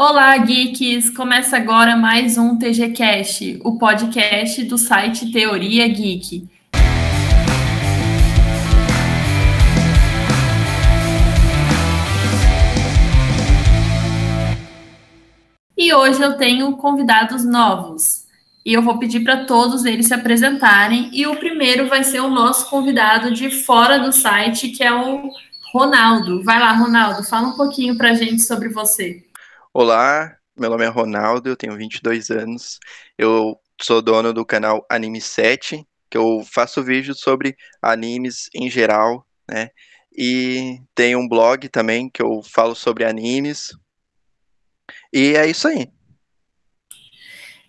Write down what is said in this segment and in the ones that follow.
Olá, geeks! Começa agora mais um TG Cast, o podcast do site Teoria Geek. E hoje eu tenho convidados novos. E eu vou pedir para todos eles se apresentarem. E o primeiro vai ser o nosso convidado de fora do site, que é o Ronaldo. Vai lá, Ronaldo, fala um pouquinho para a gente sobre você. Olá, meu nome é Ronaldo, eu tenho 22 anos. Eu sou dono do canal Anime 7, que eu faço vídeos sobre animes em geral, né? E tenho um blog também que eu falo sobre animes. E é isso aí.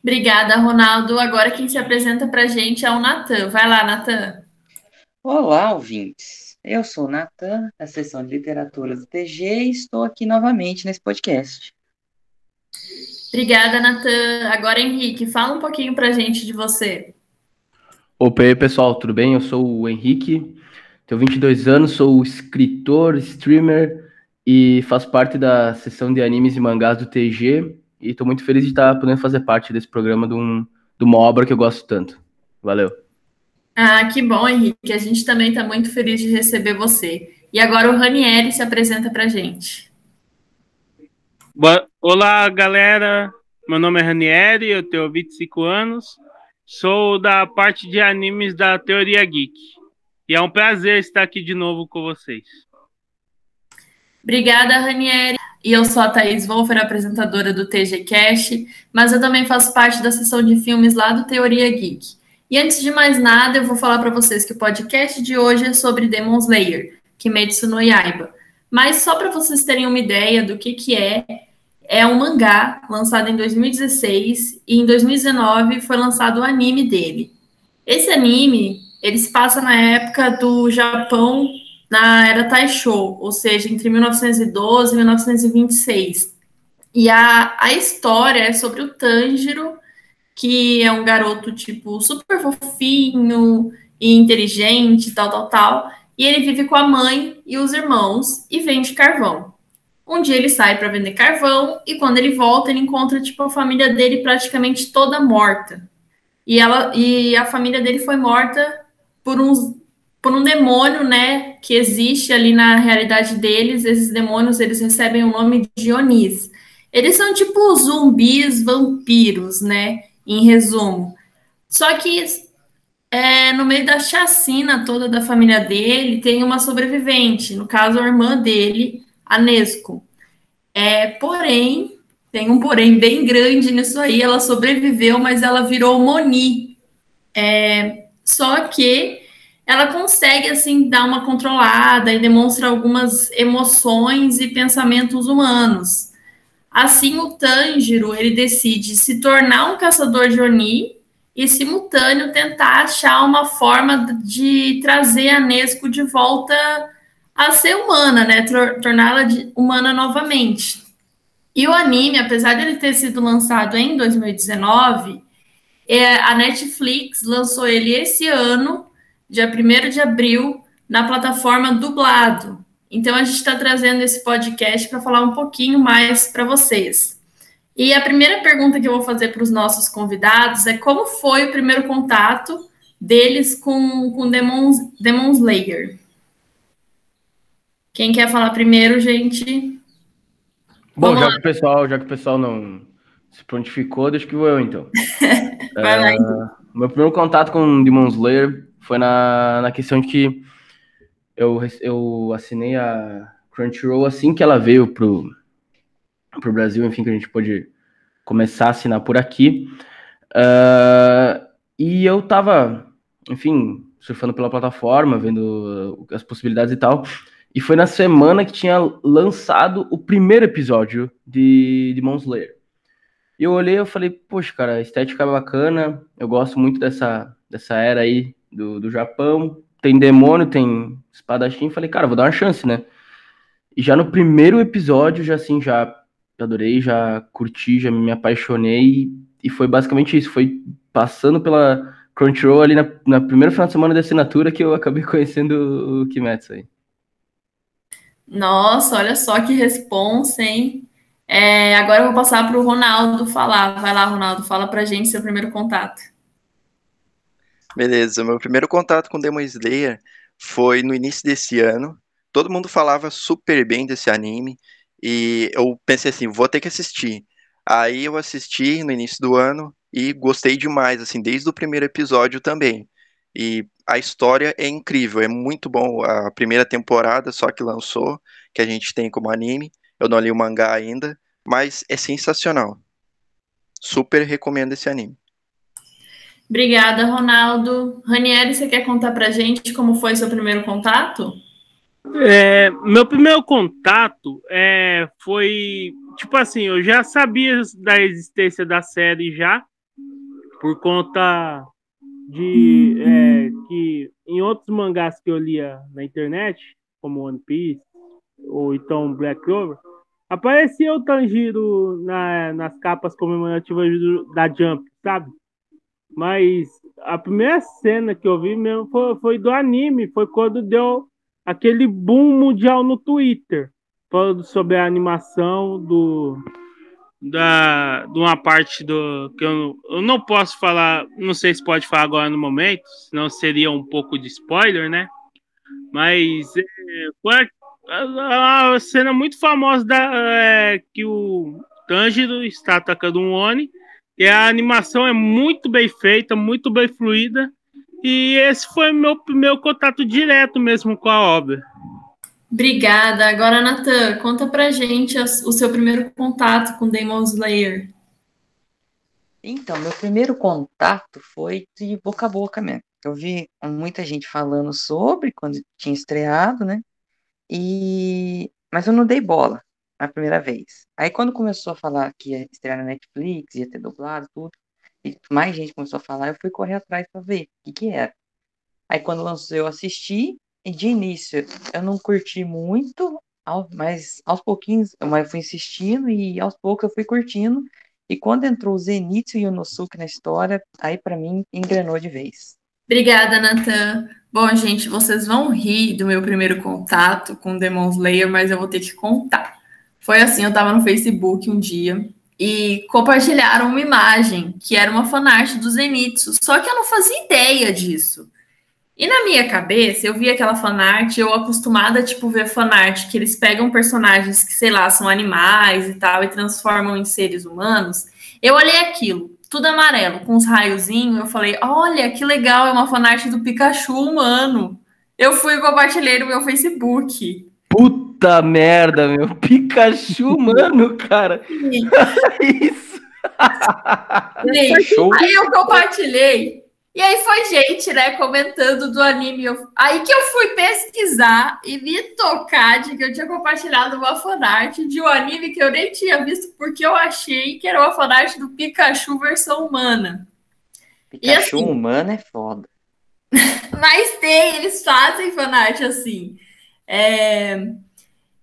Obrigada, Ronaldo. Agora quem se apresenta pra gente é o Natan. Vai lá, Natan. Olá, ouvintes. Eu sou o Natan, da seção de literatura do TG, e estou aqui novamente nesse podcast. Obrigada, Natan. Agora, Henrique, fala um pouquinho pra gente de você. Opa, aí, pessoal, tudo bem? Eu sou o Henrique, tenho 22 anos, sou escritor, streamer e faço parte da seção de animes e mangás do TG e estou muito feliz de estar podendo fazer parte desse programa de, um, de uma obra que eu gosto tanto. Valeu. Ah, que bom, Henrique. A gente também está muito feliz de receber você. E agora o Ranieri se apresenta pra gente. Olá, galera. Meu nome é Ranieri, eu tenho 25 anos. Sou da parte de animes da Teoria Geek. E é um prazer estar aqui de novo com vocês. Obrigada, Ranieri. E eu sou a Thaís Wolfer, apresentadora do TG Cash, mas eu também faço parte da sessão de filmes lá do Teoria Geek. E antes de mais nada, eu vou falar para vocês que o podcast de hoje é sobre Demon Slayer, Kimetsu no Yaiba. Mas só para vocês terem uma ideia do que, que é, é um mangá lançado em 2016 e em 2019 foi lançado o anime dele. Esse anime, ele se passa na época do Japão na era Taisho, ou seja, entre 1912 e 1926. E a, a história é sobre o Tanjiro, que é um garoto, tipo, super fofinho e inteligente, tal, tal, tal. E ele vive com a mãe e os irmãos e vende carvão. Um dia ele sai para vender carvão e quando ele volta, ele encontra tipo a família dele praticamente toda morta. E ela e a família dele foi morta por uns por um demônio, né, que existe ali na realidade deles. Esses demônios, eles recebem o nome de Onis. Eles são tipo zumbis vampiros, né, em resumo. Só que é, no meio da chacina toda da família dele, tem uma sobrevivente, no caso a irmã dele, a Nesco. É, porém, tem um porém bem grande nisso aí, ela sobreviveu, mas ela virou Moni. É, só que ela consegue, assim, dar uma controlada e demonstra algumas emoções e pensamentos humanos. Assim, o Tanjiro, ele decide se tornar um caçador de Oni e, simultâneo, tentar achar uma forma de trazer a Nesco de volta a ser humana, né? Torná-la humana novamente. E o anime, apesar de ele ter sido lançado em 2019, é, a Netflix lançou ele esse ano, dia 1 de abril, na plataforma dublado. Então a gente está trazendo esse podcast para falar um pouquinho mais para vocês. E a primeira pergunta que eu vou fazer para os nossos convidados é como foi o primeiro contato deles com, com Demon, Demon Slayer? Quem quer falar primeiro, gente? Bom, já que, o pessoal, já que o pessoal não se prontificou, deixa que vou eu então. Vai lá, então. Uh, meu primeiro contato com Demon Slayer foi na, na questão de que eu, eu assinei a Crunchyroll assim que ela veio pro, pro Brasil, enfim, que a gente pôde começar a assinar por aqui. Uh, e eu tava, enfim, surfando pela plataforma, vendo as possibilidades e tal. E foi na semana que tinha lançado o primeiro episódio de Demon Slayer. E eu olhei e falei, poxa, cara, a estética é bacana, eu gosto muito dessa, dessa era aí do, do Japão. Tem demônio, tem espadachim. Falei, cara, vou dar uma chance, né? E já no primeiro episódio, já assim, já adorei, já curti, já me apaixonei. E foi basicamente isso. Foi passando pela Crunchyroll ali na, na primeira final de semana de assinatura que eu acabei conhecendo o Kimetsu aí. Nossa, olha só que responsa, hein? É, agora eu vou passar para o Ronaldo falar. Vai lá, Ronaldo, fala para gente seu primeiro contato. Beleza, meu primeiro contato com Demon Slayer foi no início desse ano. Todo mundo falava super bem desse anime e eu pensei assim, vou ter que assistir. Aí eu assisti no início do ano e gostei demais, assim, desde o primeiro episódio também. E a história é incrível, é muito bom. A primeira temporada só que lançou, que a gente tem como anime. Eu não li o mangá ainda, mas é sensacional. Super recomendo esse anime. Obrigada, Ronaldo. Ranieri, você quer contar pra gente como foi seu primeiro contato? É, meu primeiro contato é, foi tipo assim, eu já sabia da existência da série já, por conta de é, que em outros mangás que eu lia na internet, como One Piece ou então Black Clover, aparecia o Tanjiro na, nas capas comemorativas da Jump, sabe? Mas a primeira cena que eu vi mesmo foi, foi do anime, foi quando deu aquele boom mundial no Twitter, falando sobre a animação do da de uma parte do que eu, eu não posso falar, não sei se pode falar agora no momento, senão seria um pouco de spoiler, né? Mas é, foi a, cena muito famosa da, é, que o Tanjiro está atacando um Oni e a animação é muito bem feita, muito bem fluida. E esse foi meu primeiro contato direto mesmo com a obra. Obrigada. Agora, Natan, conta pra gente o seu primeiro contato com Demon Slayer. Então, meu primeiro contato foi de boca a boca mesmo. Eu vi muita gente falando sobre quando tinha estreado, né? E mas eu não dei bola a primeira vez. Aí quando começou a falar que ia estrear na Netflix, ia ter dublado tudo, e mais gente começou a falar, eu fui correr atrás para ver o que que era. Aí quando lançou eu assisti, de início eu não curti muito, mas aos pouquinhos eu fui insistindo e aos poucos eu fui curtindo. E quando entrou o Zenitsu e o Nosuke na história, aí para mim engrenou de vez. Obrigada, Nathan. Bom, gente, vocês vão rir do meu primeiro contato com Demon Slayer, mas eu vou ter que contar. Foi assim, eu tava no Facebook um dia e compartilharam uma imagem que era uma fanart do Zenitsu, só que eu não fazia ideia disso. E na minha cabeça, eu vi aquela fanart, eu acostumada, tipo, ver fanart que eles pegam personagens que, sei lá, são animais e tal, e transformam em seres humanos. Eu olhei aquilo, tudo amarelo, com uns raiozinhos, eu falei, olha, que legal, é uma fanart do Pikachu humano. Eu fui e compartilhei no meu Facebook. Puta merda, meu. Pikachu, mano, cara. Isso. Aí eu compartilhei. E aí foi gente, né, comentando do anime. Aí que eu fui pesquisar e me tocar de que eu tinha compartilhado uma fanart de um anime que eu nem tinha visto, porque eu achei que era uma fanart do Pikachu versão humana. Pikachu assim, humana é foda. Mas tem, eles fazem fanart assim. É...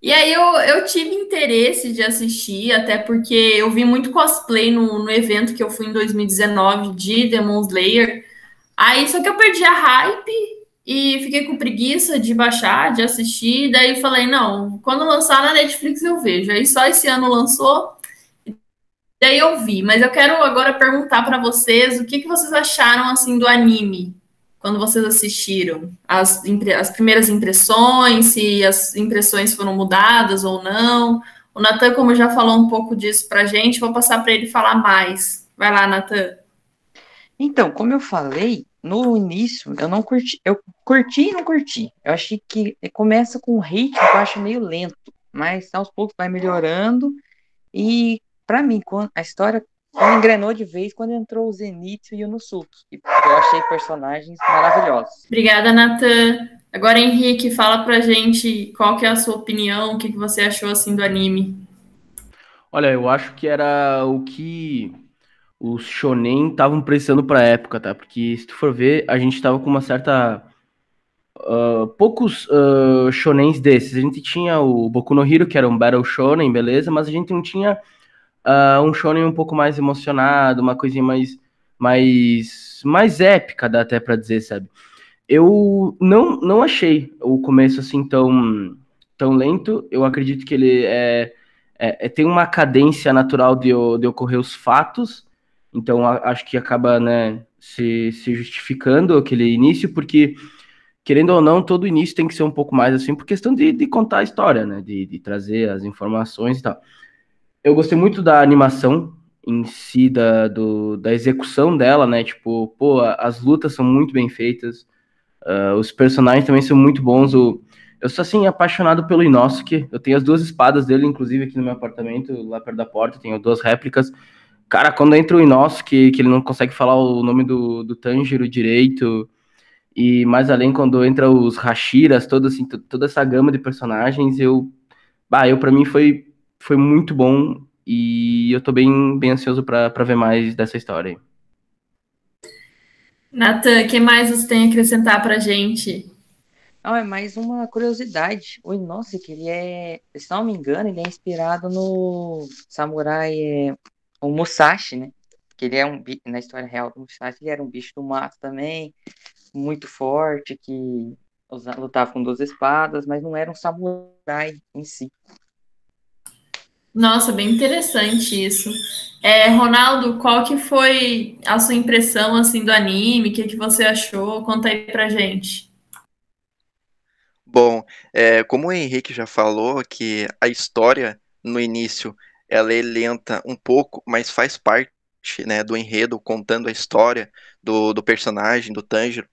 E aí eu, eu tive interesse de assistir, até porque eu vi muito cosplay no, no evento que eu fui em 2019 de Demon Slayer. Aí só que eu perdi a hype e fiquei com preguiça de baixar, de assistir. Daí falei, não, quando lançar na Netflix eu vejo. Aí só esse ano lançou. Daí eu vi, mas eu quero agora perguntar para vocês o que, que vocês acharam assim do anime quando vocês assistiram? As, as primeiras impressões, se as impressões foram mudadas ou não. O Natan, como já falou um pouco disso para gente, vou passar para ele falar mais. Vai lá, Natan. Então, como eu falei, no início eu não curti, eu curti e não curti. Eu achei que começa com um ritmo que eu acho meio lento, mas aos poucos vai melhorando. E para mim, a história engrenou de vez quando entrou o Zenitsu e o Nusuke. Eu achei personagens maravilhosos. Obrigada, Natan. Agora, Henrique, fala pra gente qual que é a sua opinião, o que, que você achou assim do anime. Olha, eu acho que era o que os shonen estavam precisando pra época, tá? Porque se tu for ver, a gente tava com uma certa... Uh, poucos uh, shonens desses. A gente tinha o Boku no Hero, que era um Battle Shonen, beleza? Mas a gente não tinha uh, um shonen um pouco mais emocionado, uma coisinha mais mais mais épica, dá até para dizer, sabe? Eu não não achei o começo assim tão tão lento. Eu acredito que ele é é, é, tem uma cadência natural de, de ocorrer os fatos, então a, acho que acaba né, se, se justificando aquele início, porque, querendo ou não, todo início tem que ser um pouco mais assim, por questão de, de contar a história, né, de, de trazer as informações e tal. Eu gostei muito da animação em si, da, do, da execução dela, né, tipo, pô, as lutas são muito bem feitas, uh, os personagens também são muito bons, o eu sou assim apaixonado pelo Inosuke. Eu tenho as duas espadas dele, inclusive aqui no meu apartamento, lá perto da porta, tenho duas réplicas. Cara, quando entra o Inosuke, que ele não consegue falar o nome do, do Tanjiro direito, e mais além quando entra os Hashiras, toda assim, toda essa gama de personagens, eu, bah, eu para mim foi foi muito bom e eu tô bem bem ansioso para ver mais dessa história. Nathan, o que mais você tem a acrescentar pra gente? Não, é mais uma curiosidade. O Inosuke, ele é, se não me engano, ele é inspirado no samurai, é, o Musashi, né? Que ele é um, na história real do Musashi, ele era um bicho do mato também, muito forte, que lutava com duas espadas, mas não era um samurai em si. Nossa, bem interessante isso. É, Ronaldo, qual que foi a sua impressão assim do anime? O que, que você achou? Conta aí pra gente. Bom, é, como o Henrique já falou, que a história no início ela é lenta um pouco, mas faz parte né, do enredo, contando a história do, do personagem, do Tanjiro.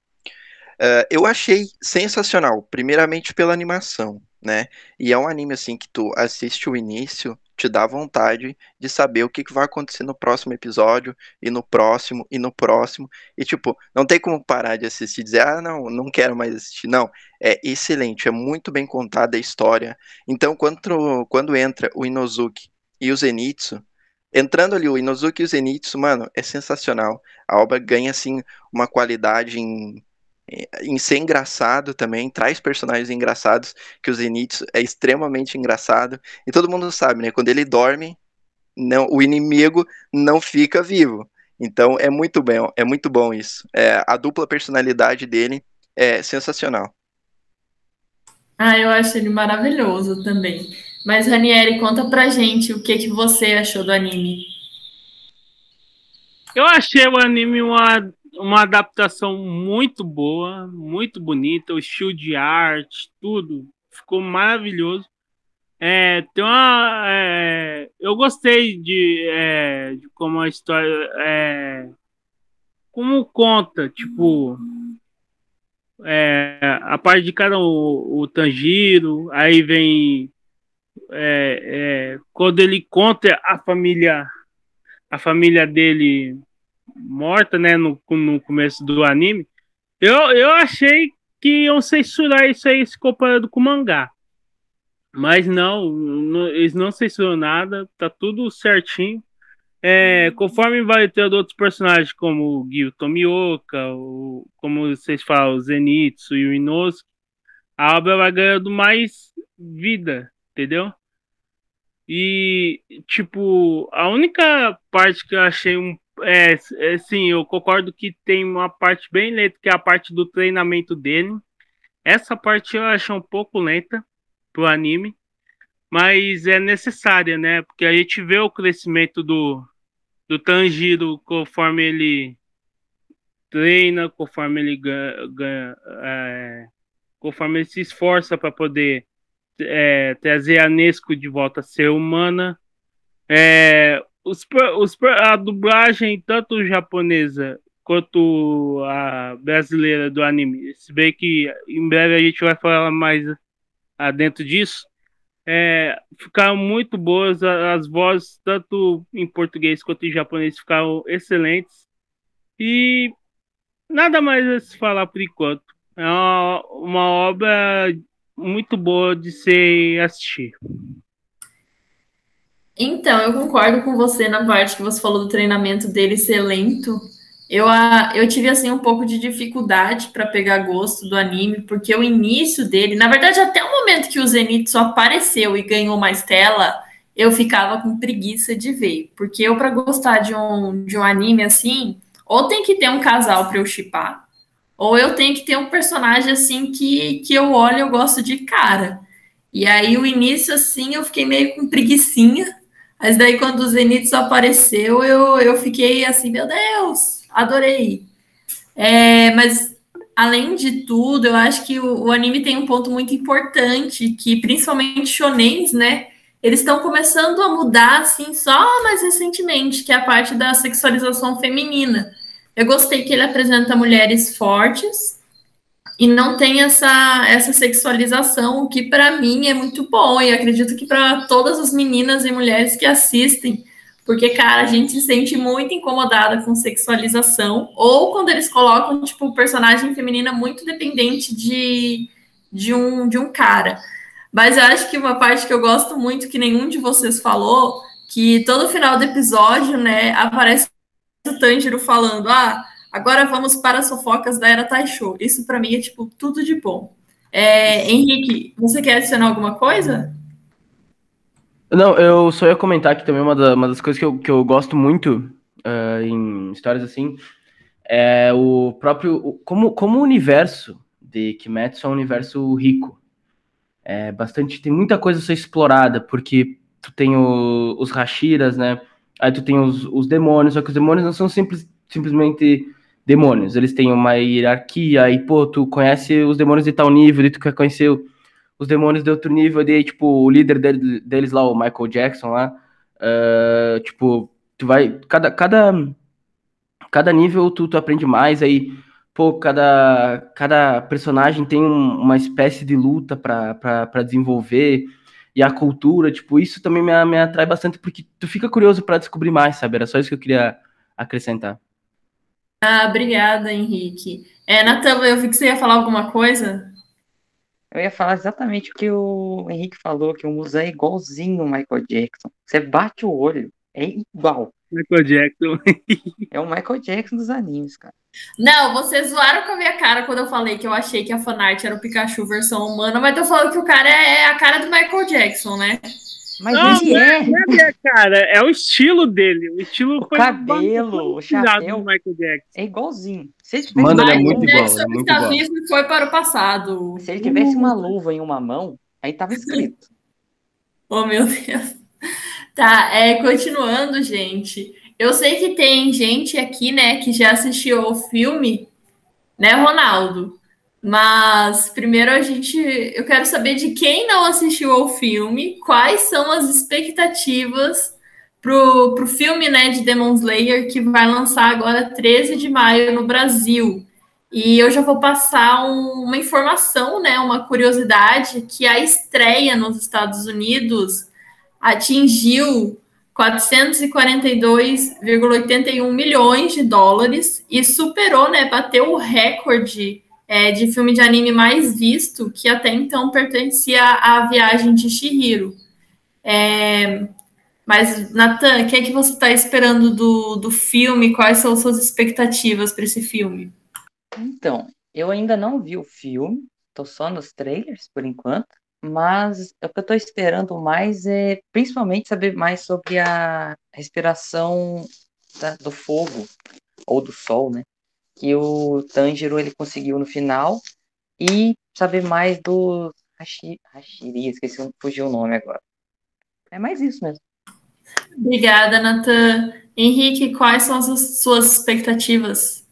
Uh, eu achei sensacional, primeiramente pela animação, né? E é um anime assim que tu assiste o início te dá vontade de saber o que, que vai acontecer no próximo episódio, e no próximo, e no próximo. E, tipo, não tem como parar de assistir e dizer, ah, não, não quero mais assistir. Não, é excelente, é muito bem contada a história. Então, quando, quando entra o Inozuki e o Zenitsu, entrando ali o Inozuki e o Zenitsu, mano, é sensacional. A obra ganha, assim, uma qualidade em em ser engraçado também, traz personagens engraçados, que o Zenitsu é extremamente engraçado, e todo mundo sabe, né, quando ele dorme, não, o inimigo não fica vivo. Então é muito bem, é muito bom isso. É, a dupla personalidade dele é sensacional. Ah, eu acho ele maravilhoso também. Mas Ranieri, conta pra gente o que que você achou do anime. Eu achei o anime uma uma adaptação muito boa, muito bonita, o estilo de arte, tudo ficou maravilhoso. É, tem uma, é, eu gostei de, é, de, como a história, é, como conta, tipo, é, a parte de cada um, o Tanjiro, aí vem é, quando ele conta a família, a família dele morta, né, no, no começo do anime, eu, eu achei que iam censurar isso aí se comparando com o mangá. Mas não, não, eles não censuram nada, tá tudo certinho. É, conforme vai ter outros personagens, como o Gil Tomioka, o, como vocês falam, o Zenitsu e o Inosuke, a obra vai ganhando mais vida, entendeu? E, tipo, a única parte que eu achei um é, é, sim, eu concordo que tem uma parte bem lenta, que é a parte do treinamento dele. Essa parte eu acho um pouco lenta pro anime, mas é necessária, né? Porque a gente vê o crescimento do, do Tanjiro conforme ele treina, conforme ele ganha, ganha é, conforme ele se esforça para poder é, trazer a Nesco de volta a ser humana. É, os, os, a dublagem, tanto japonesa quanto a brasileira do anime, se bem que em breve a gente vai falar mais dentro disso, é, ficaram muito boas, as vozes, tanto em português quanto em japonês, ficaram excelentes. E nada mais a se falar por enquanto. É uma, uma obra muito boa de se assistir. Então, eu concordo com você na parte que você falou do treinamento dele ser lento. Eu, eu tive assim um pouco de dificuldade para pegar gosto do anime, porque o início dele, na verdade, até o momento que o Zenitsu apareceu e ganhou mais tela, eu ficava com preguiça de ver. Porque eu, para gostar de um, de um anime assim, ou tem que ter um casal para eu chipar, ou eu tenho que ter um personagem assim que, que eu olho e eu gosto de cara. E aí o início, assim, eu fiquei meio com preguiçinha. Mas daí quando o Zenitsu apareceu, eu, eu fiquei assim, meu Deus, adorei. É, mas além de tudo, eu acho que o, o, anime tem um ponto muito importante, que principalmente shonens, né? Eles estão começando a mudar, assim, só mais recentemente, que é a parte da sexualização feminina. Eu gostei que ele apresenta mulheres fortes e não tem essa, essa sexualização, o que para mim é muito bom, e acredito que para todas as meninas e mulheres que assistem, porque, cara, a gente se sente muito incomodada com sexualização, ou quando eles colocam, tipo, personagem feminina muito dependente de, de, um, de um cara. Mas eu acho que uma parte que eu gosto muito, que nenhum de vocês falou, que todo final do episódio, né, aparece o Tanjiro falando, ah, agora vamos para as fofocas da Era Taisho. Isso para mim é, tipo, tudo de bom. É, Henrique, você quer adicionar alguma coisa? Não, eu só ia comentar que também uma, da, uma das coisas que eu, que eu gosto muito uh, em histórias assim é o próprio. Como, como o universo de Kimetsu é um universo rico. É bastante. Tem muita coisa a ser explorada, porque tu tem o, os Hashiras, né? Aí tu tem os, os demônios, só que os demônios não são simples, simplesmente demônios. Eles têm uma hierarquia, e pô, tu conhece os demônios de tal nível, e tu quer conhecer os demônios de outro nível, de tipo, o líder deles lá, o Michael Jackson lá, uh, tipo, tu vai, cada, cada, cada nível tu, tu aprende mais, aí, pô, cada, cada personagem tem um, uma espécie de luta para desenvolver, e a cultura, tipo, isso também me, me atrai bastante, porque tu fica curioso para descobrir mais, sabe? Era só isso que eu queria acrescentar. Ah, obrigada, Henrique. É, Natan, eu vi que você ia falar alguma coisa. Eu ia falar exatamente o que o Henrique falou, que o museu é igualzinho o Michael Jackson. Você bate o olho, é igual. Michael Jackson. é o Michael Jackson dos animes, cara. Não, vocês zoaram com a minha cara quando eu falei que eu achei que a fanart era o Pikachu versão humana, mas eu falando que o cara é, é a cara do Michael Jackson, né? Mas não, ele é. Não é minha cara, é o estilo dele. O estilo o cabelo, o chapéu. Do Michael Jackson. É igualzinho. Se ele tivesse Mano, ele é muito igual. Jackson é muito e foi para o passado. Se ele tivesse uma luva em uma mão, aí tava escrito. oh, meu Deus. Tá, é, continuando, gente. Eu sei que tem gente aqui, né, que já assistiu o filme, né, Ronaldo? Mas primeiro a gente, eu quero saber de quem não assistiu ao filme, quais são as expectativas pro, pro filme, né, de Demon Slayer que vai lançar agora 13 de maio no Brasil. E eu já vou passar um, uma informação, né, uma curiosidade que a estreia nos Estados Unidos atingiu 442,81 milhões de dólares e superou, né, bateu o recorde é, de filme de anime mais visto, que até então pertencia à viagem de Shihiro. É, mas, Natan, o que é que você está esperando do, do filme? Quais são suas expectativas para esse filme? Então, eu ainda não vi o filme, estou só nos trailers por enquanto, mas o que eu estou esperando mais é principalmente saber mais sobre a respiração da, do fogo ou do sol, né? que o Tanjiro ele conseguiu no final e saber mais do Hashi, Hashiri, esqueci, fugiu o nome agora. É mais isso mesmo. Obrigada, Natan. Henrique, quais são as suas expectativas?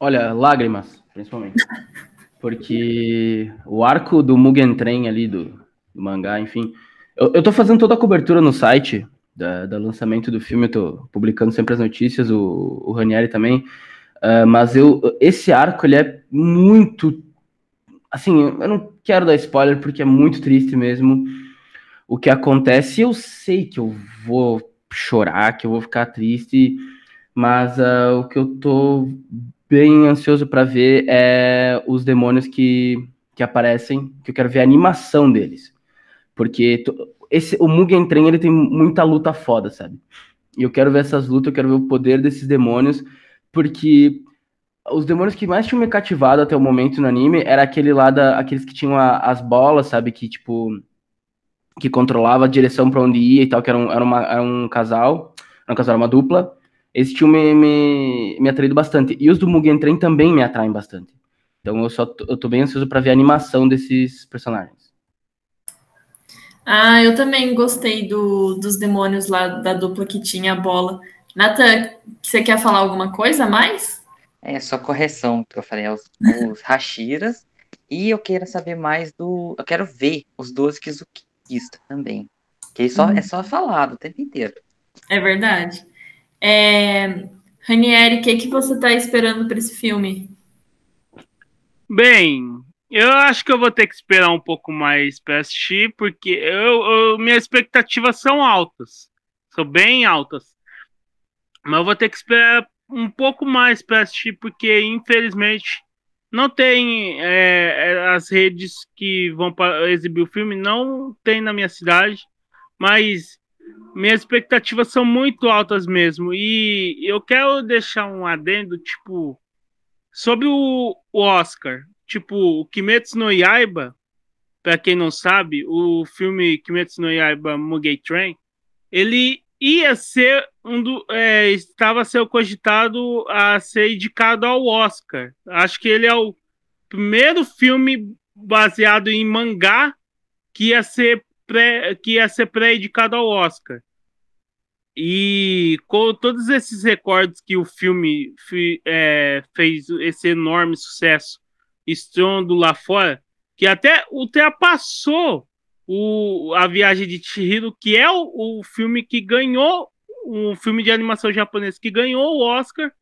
Olha, lágrimas, principalmente. Porque o arco do Mugen Train ali, do, do mangá, enfim. Eu, eu tô fazendo toda a cobertura no site da, do lançamento do filme, eu tô publicando sempre as notícias, o, o Ranieri também. Uh, mas eu, esse arco ele é muito. Assim, eu não quero dar spoiler porque é muito triste mesmo o que acontece. Eu sei que eu vou chorar, que eu vou ficar triste, mas uh, o que eu tô bem ansioso para ver é os demônios que, que aparecem, que eu quero ver a animação deles. Porque esse, o Mugen Train ele tem muita luta foda, sabe? E eu quero ver essas lutas, eu quero ver o poder desses demônios porque os demônios que mais tinham me cativado até o momento no anime era aquele lá da, aqueles que tinham a, as bolas, sabe, que tipo que controlava a direção para onde ia e tal, que era um, era, uma, era um casal, era um casal, era uma dupla. Esse tinham me, me, me atraído bastante. E os do Mugen Train também me atraem bastante. Então eu só eu tô bem ansioso para ver a animação desses personagens. Ah, eu também gostei do, dos demônios lá da dupla que tinha a bola. Nathan, você quer falar alguma coisa a mais? É só correção que eu falei, é os, os Hashiras. E eu quero saber mais do. Eu quero ver os 12 Kizukista também. Que só, Uhum. é só falado o tempo inteiro. É verdade. É... Ranieri, o que, que você está esperando para esse filme? Bem, eu acho que eu vou ter que esperar um pouco mais para assistir, porque eu, eu- minhas expectativas são altas. São bem altas. Mas eu vou ter que esperar um pouco mais para assistir, porque infelizmente não tem é, é, as redes que vão exibir o filme, não tem na minha cidade, mas minhas expectativas são muito altas mesmo. E eu quero deixar um adendo, tipo, sobre o, o Oscar. Tipo, o Kimetsu no Yaiba, para quem não sabe, o filme Kimetsu no Yaiba Mugen Train, ele ia ser um do, é, estava ser cogitado a ser indicado ao Oscar. Acho que ele é o primeiro filme baseado em mangá que ia ser pré, que ia ser pré-indicado ao Oscar. E com todos esses recordes que o filme fi- é, fez esse enorme sucesso estrondo lá fora, que até ultrapassou o, a Viagem de Chihiro, que é o, o filme que ganhou, um filme de animação japonês que ganhou o Oscar,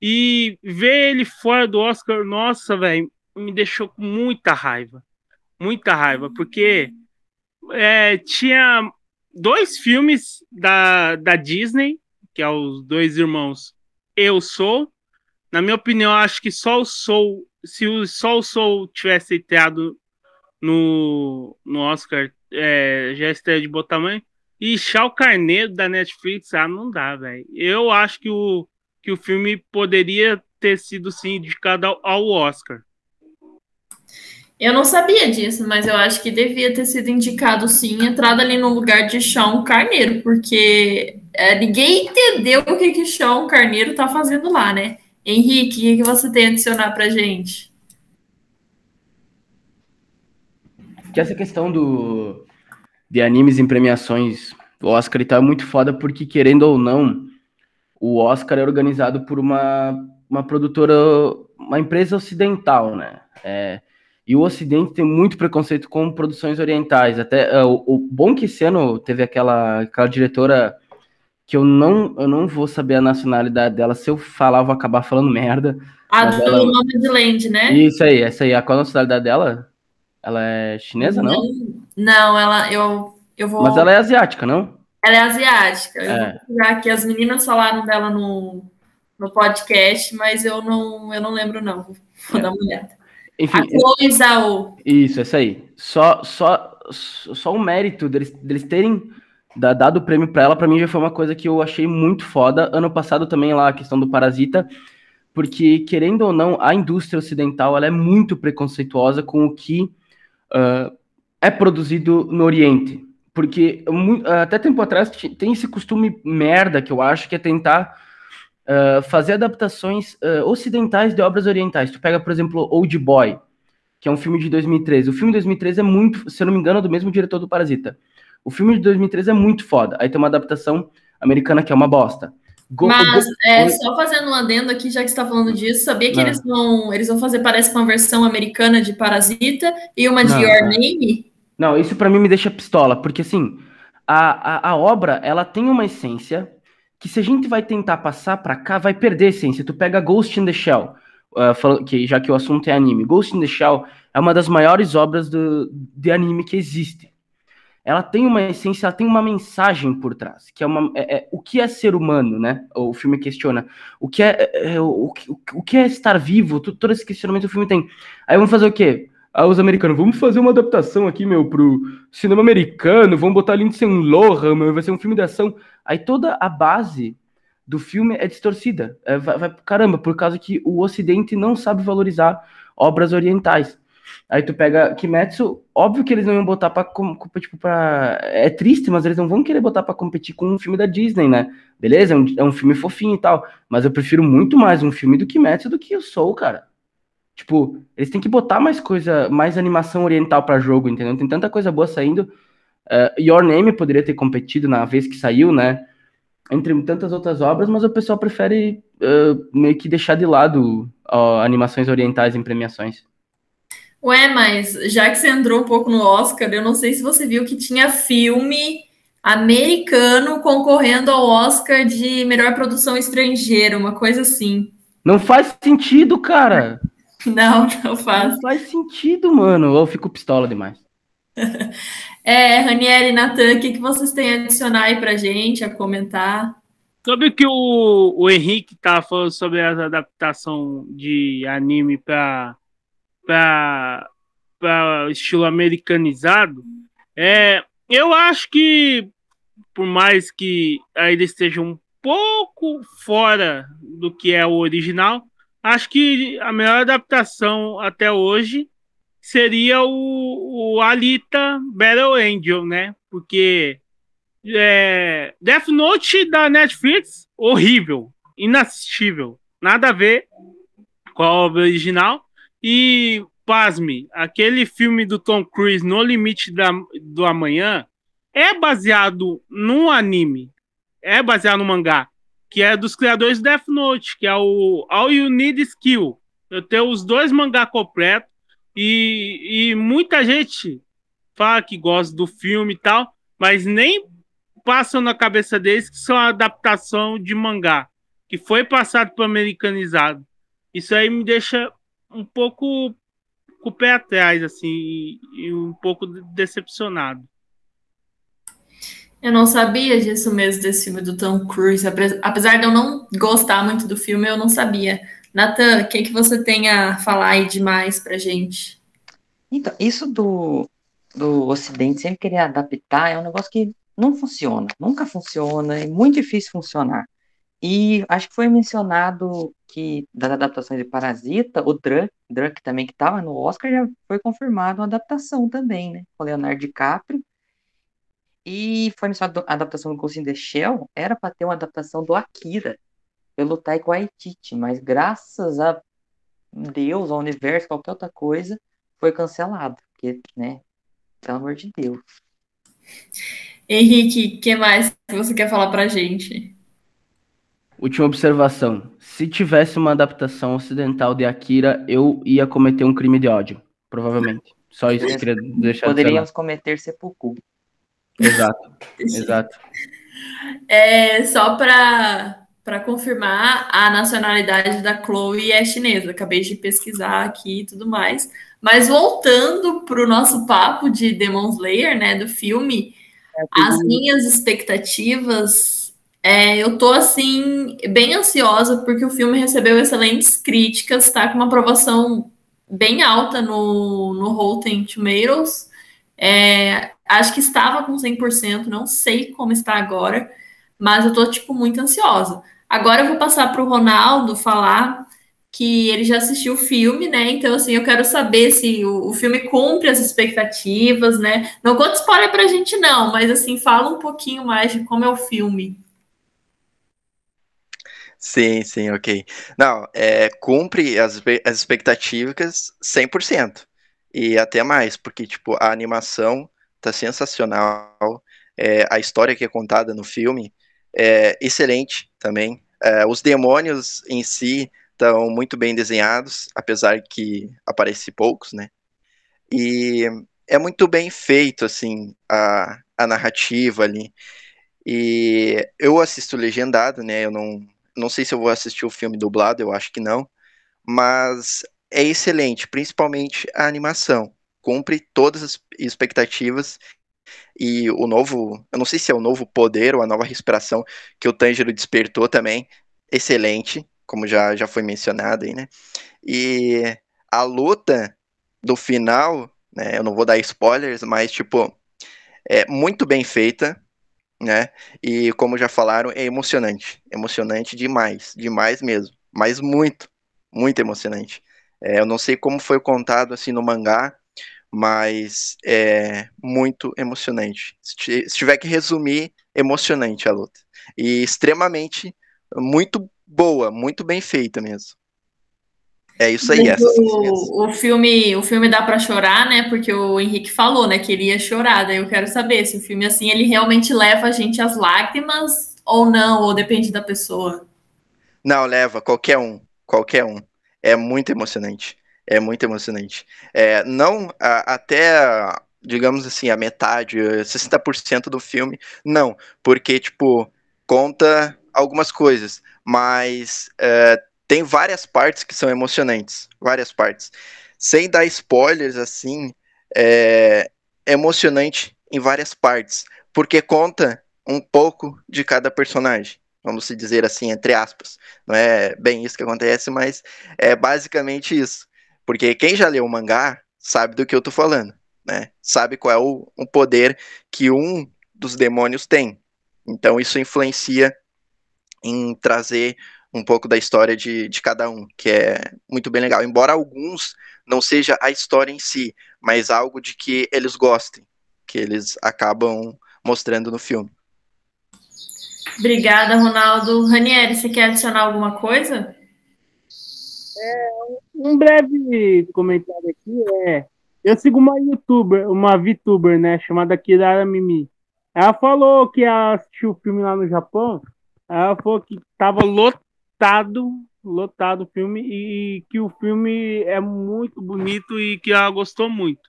e ver ele fora do Oscar, nossa, velho, me deixou com muita raiva. Muita raiva, porque é, tinha dois filmes da, da Disney, que é os dois irmãos Eu Sou. Na minha opinião, acho que só o Soul, se o, só o Soul tivesse estreado no, no Oscar, é, já estreia de bom tamanho. E Chau Carneiro da Netflix, ah, não dá, velho. Eu acho que o, que o filme poderia ter sido sim indicado ao, ao Oscar. Eu não sabia disso, mas eu acho que devia ter sido indicado sim, entrado ali no lugar de Chão Carneiro, porque é, ninguém entendeu o que que Chão Carneiro tá fazendo lá, né? Henrique, o que, que você tem a adicionar pra gente? Que essa questão do de animes em premiações do Oscar e tal é muito foda porque, querendo ou não, o Oscar é organizado por uma, uma produtora, uma empresa ocidental, né? É, e o Ocidente tem muito preconceito com produções orientais. Até é, o, o bom que esse ano teve aquela, aquela diretora que eu não, eu não vou saber a nacionalidade dela. Se eu falar, eu vou acabar falando merda. A do ela- Nomadland, né? Isso aí, essa aí. Qual a nacionalidade dela? Ela é chinesa, não? Não, ela, eu, eu vou. Mas ela é asiática, não? Ela é asiática. É. pegar aqui. As meninas falaram dela no, no podcast, mas eu não, eu não lembro, não. Vou, vou É. dar uma olhada. Enfim, A Chloe Zhao. Isso, essa aí. Só, só, só o mérito deles, deles terem da- dado o prêmio pra ela, pra mim já foi uma coisa que eu achei muito foda. Ano passado também lá a questão do Parasita, porque querendo ou não, a indústria ocidental ela é muito preconceituosa com o que ah, é produzido no Oriente. Porque até tempo atrás tem esse costume merda que eu acho que é tentar ah, fazer adaptações ah, ocidentais de obras orientais. Tu pega, por exemplo, Old Boy, que é um filme de 2013. O filme de 2013 é muito, se eu não me engano, é do mesmo diretor do Parasita. O filme de 2013 é muito foda. Aí tem uma adaptação americana que é uma bosta. Go- Mas é, só fazendo um adendo aqui, já que você está falando disso, sabia que Ah. eles vão, eles vão fazer, parece uma versão americana de Parasita e uma de Não, Your não. Name? Não, isso pra mim me deixa pistola, porque assim, a, a, a obra, ela tem uma essência que se a gente vai tentar passar pra cá, vai perder a essência. Tu pega Ghost in the Shell, ah, falando- que, já que o assunto é anime. Ghost in the Shell é uma das maiores obras do, de anime que existe. Ela tem uma essência, ela tem uma mensagem por trás, que é, uma, é- é o que é ser humano, né? O filme questiona. O que é, é, o, que- o que é estar vivo? Todo esse questionamento o filme tem. Aí vamos fazer o quê? Aí os americanos, vamos fazer uma adaptação aqui, meu, pro cinema americano, vamos botar Lindsay Lohan, meu, vai ser um filme de ação. Aí toda a base do filme é distorcida. É, vai, vai, caramba, por causa que o Ocidente não sabe valorizar obras orientais. Aí tu pega Kimetsu, óbvio que eles não iam botar pra, tipo, pra... É triste, mas eles não vão querer botar pra competir com um filme da Disney, né? Beleza, é um, é um filme fofinho e tal, mas eu prefiro muito mais um filme do Kimetsu do que o Soul, cara. Tipo, eles têm que botar mais coisa, mais animação oriental pra jogo, entendeu? Tem tanta coisa boa saindo. Uh, Your Name poderia ter competido na vez que saiu, né? Entre tantas outras obras, mas o pessoal prefere uh, meio que deixar de lado uh, animações orientais em premiações. Ué, mas já que você entrou um pouco no Oscar, eu não sei se você viu que tinha filme americano concorrendo ao Oscar de melhor produção estrangeira, uma coisa assim. Não faz sentido, cara. Não, não faz. Não faz sentido, mano. Eu fico pistola demais. é, Ranieri e Natan, o que, que vocês têm a adicionar aí pra gente, a comentar? Sobre o que o, o Henrique tá falando sobre as adaptação de anime para para estilo americanizado, é, eu acho que por mais que ainda esteja um pouco fora do que é o original, acho que a melhor adaptação até hoje seria o, o Alita Battle Angel, né? Porque é, Death Note da Netflix, horrível, inassistível, nada a ver com a obra original. E, pasme, aquele filme do Tom Cruise, No Limite da, do Amanhã, é baseado num anime, é baseado no mangá, que é dos criadores do Death Note, que é o All You Need Skill. Eu tenho os dois mangá completos e, e muita gente fala que gosta do filme e tal, mas nem passam na cabeça deles que são a adaptação de mangá, que foi passado para americanizado. Isso aí me deixa um pouco com o pé atrás, assim, e um pouco decepcionado. Eu não sabia disso mesmo, desse filme do Tom Cruise. Apesar de eu não gostar muito do filme, eu não sabia. Nathan, o que, que você tem a falar aí demais pra gente? Então, isso do, do Ocidente sempre querer adaptar é um negócio que não funciona, nunca funciona, é muito difícil funcionar. E acho que foi mencionado que das adaptações de Parasita, o Drunk, Drunk também que estava no Oscar já foi confirmado uma adaptação também, né? Com Leonardo DiCaprio e foi a adaptação do Ghost in the Shell, era para ter uma adaptação do Akira, pelo Taika Waititi, mas graças a Deus, ao universo, qualquer outra coisa, foi cancelado, porque, né, pelo amor de Deus. Henrique, o que mais você quer falar pra gente? Última observação. Se tivesse uma adaptação ocidental de Akira, eu ia cometer um crime de ódio, provavelmente. Só isso que eu queria deixar Poderíamos cometer sepulcro. Exato, exato. É, só para confirmar, a nacionalidade da Chloe é chinesa. Acabei de pesquisar aqui e tudo mais. Mas voltando para o nosso papo de Demon Slayer, né, do filme, as minhas expectativas, é, eu tô assim bem ansiosa porque o filme recebeu excelentes críticas, tá com uma aprovação bem alta no, no Rotten Tomatoes. É, acho que estava com 100%, não sei como está agora, mas eu tô, tipo, muito ansiosa. Agora eu vou passar para o Ronaldo falar que ele já assistiu o filme, né? Então, assim, eu quero saber se o, o filme cumpre as expectativas, né? Não conta spoiler pra gente, não, mas, assim, fala um pouquinho mais de como é o filme. Sim, sim, ok. Não, é, cumpre as, as expectativas 100% e até mais, porque tipo a animação tá sensacional, é, a história que é contada no filme é excelente também. É, os demônios em si estão muito bem desenhados, apesar que aparecem poucos, né? E é muito bem feito assim a, a narrativa ali. E eu assisto legendado, né? Eu não, não sei se eu vou assistir o filme dublado, eu acho que não. Mas é excelente, principalmente a animação. Cumpre todas as expectativas e o novo, eu não sei se é o novo poder ou a nova respiração que o Tanjiro despertou também, excelente, como já, já foi mencionado aí, né? E a luta do final, né, eu não vou dar spoilers, mas tipo, é muito bem feita, né? E como já falaram, é emocionante, emocionante demais, demais mesmo, mas muito, muito emocionante. É, eu não sei como foi contado assim no mangá, mas é muito emocionante. Se tiver que resumir, emocionante a luta. E extremamente, muito boa, muito bem feita mesmo. É isso aí, o, o filme, o filme dá para chorar, né? Porque o Henrique falou, né, que ele ia chorar. Daí eu quero saber se o filme assim ele realmente leva a gente às lágrimas ou não, ou depende da pessoa. Não, leva qualquer um, qualquer um. É muito emocionante. É muito emocionante. É, não a, até, digamos assim, a metade, 60% do filme, não, porque, tipo, conta algumas coisas, mas é, tem várias partes que são emocionantes, várias partes. Sem dar spoilers, assim, é, é emocionante em várias partes, porque conta um pouco de cada personagem vamos se dizer assim, entre aspas. Não é bem isso que acontece, mas é basicamente isso. Porque quem já leu o mangá sabe do que eu tô falando, né? Sabe qual é o, o poder que um dos demônios tem. Então isso influencia em trazer um pouco da história de, de cada um, que é muito bem legal. Embora alguns não seja a história em si, mas algo de que eles gostem, que eles acabam mostrando no filme. Obrigada, Ronaldo. Ranieri, você quer adicionar alguma coisa? É, um breve comentário aqui é. Eu sigo uma youtuber, uma VTuber, né, chamada Kirara Mimi. Ela falou que assistiu o filme lá no Japão. Ela falou que tava lotado, lotado o filme e que o filme é muito bonito e que ela gostou muito.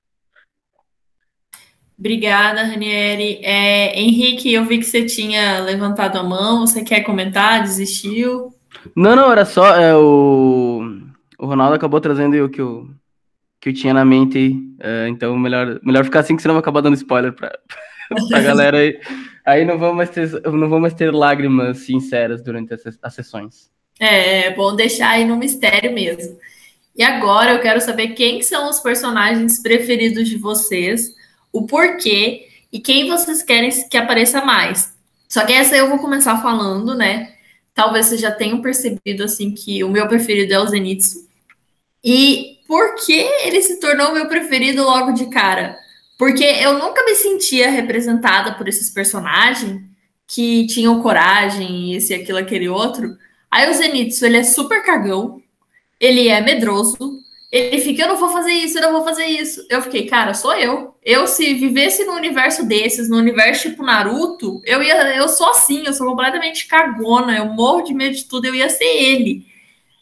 Obrigada, Ranieri. É, Henrique, eu vi que você tinha levantado a mão. Você quer comentar? Desistiu? Não, não, era só. É, o, o Ronaldo acabou trazendo o que eu, que eu tinha na mente. É, então, melhor, melhor ficar assim, que senão vai acabar dando spoiler para a galera aí. Aí não vou mais ter, não vou mais ter lágrimas sinceras durante as, as sessões. É, é bom deixar aí no mistério mesmo. E agora eu quero saber quem são os personagens preferidos de vocês o porquê e quem vocês querem que apareça mais. Só que essa eu vou começar falando, né? Talvez vocês já tenham percebido assim que o meu preferido é o Zenitsu. E por que ele se tornou meu preferido logo de cara? Porque eu nunca me sentia representada por esses personagens que tinham coragem, esse, aquilo, aquele outro. Aí o Zenitsu, ele é super cagão, ele é medroso, ele fica, eu não vou fazer isso, eu não vou fazer isso. Eu fiquei, cara, sou eu. Eu, se vivesse no universo desses, no universo tipo Naruto, eu ia, eu sou assim, eu sou completamente cagona, eu morro de medo de tudo, eu ia ser ele.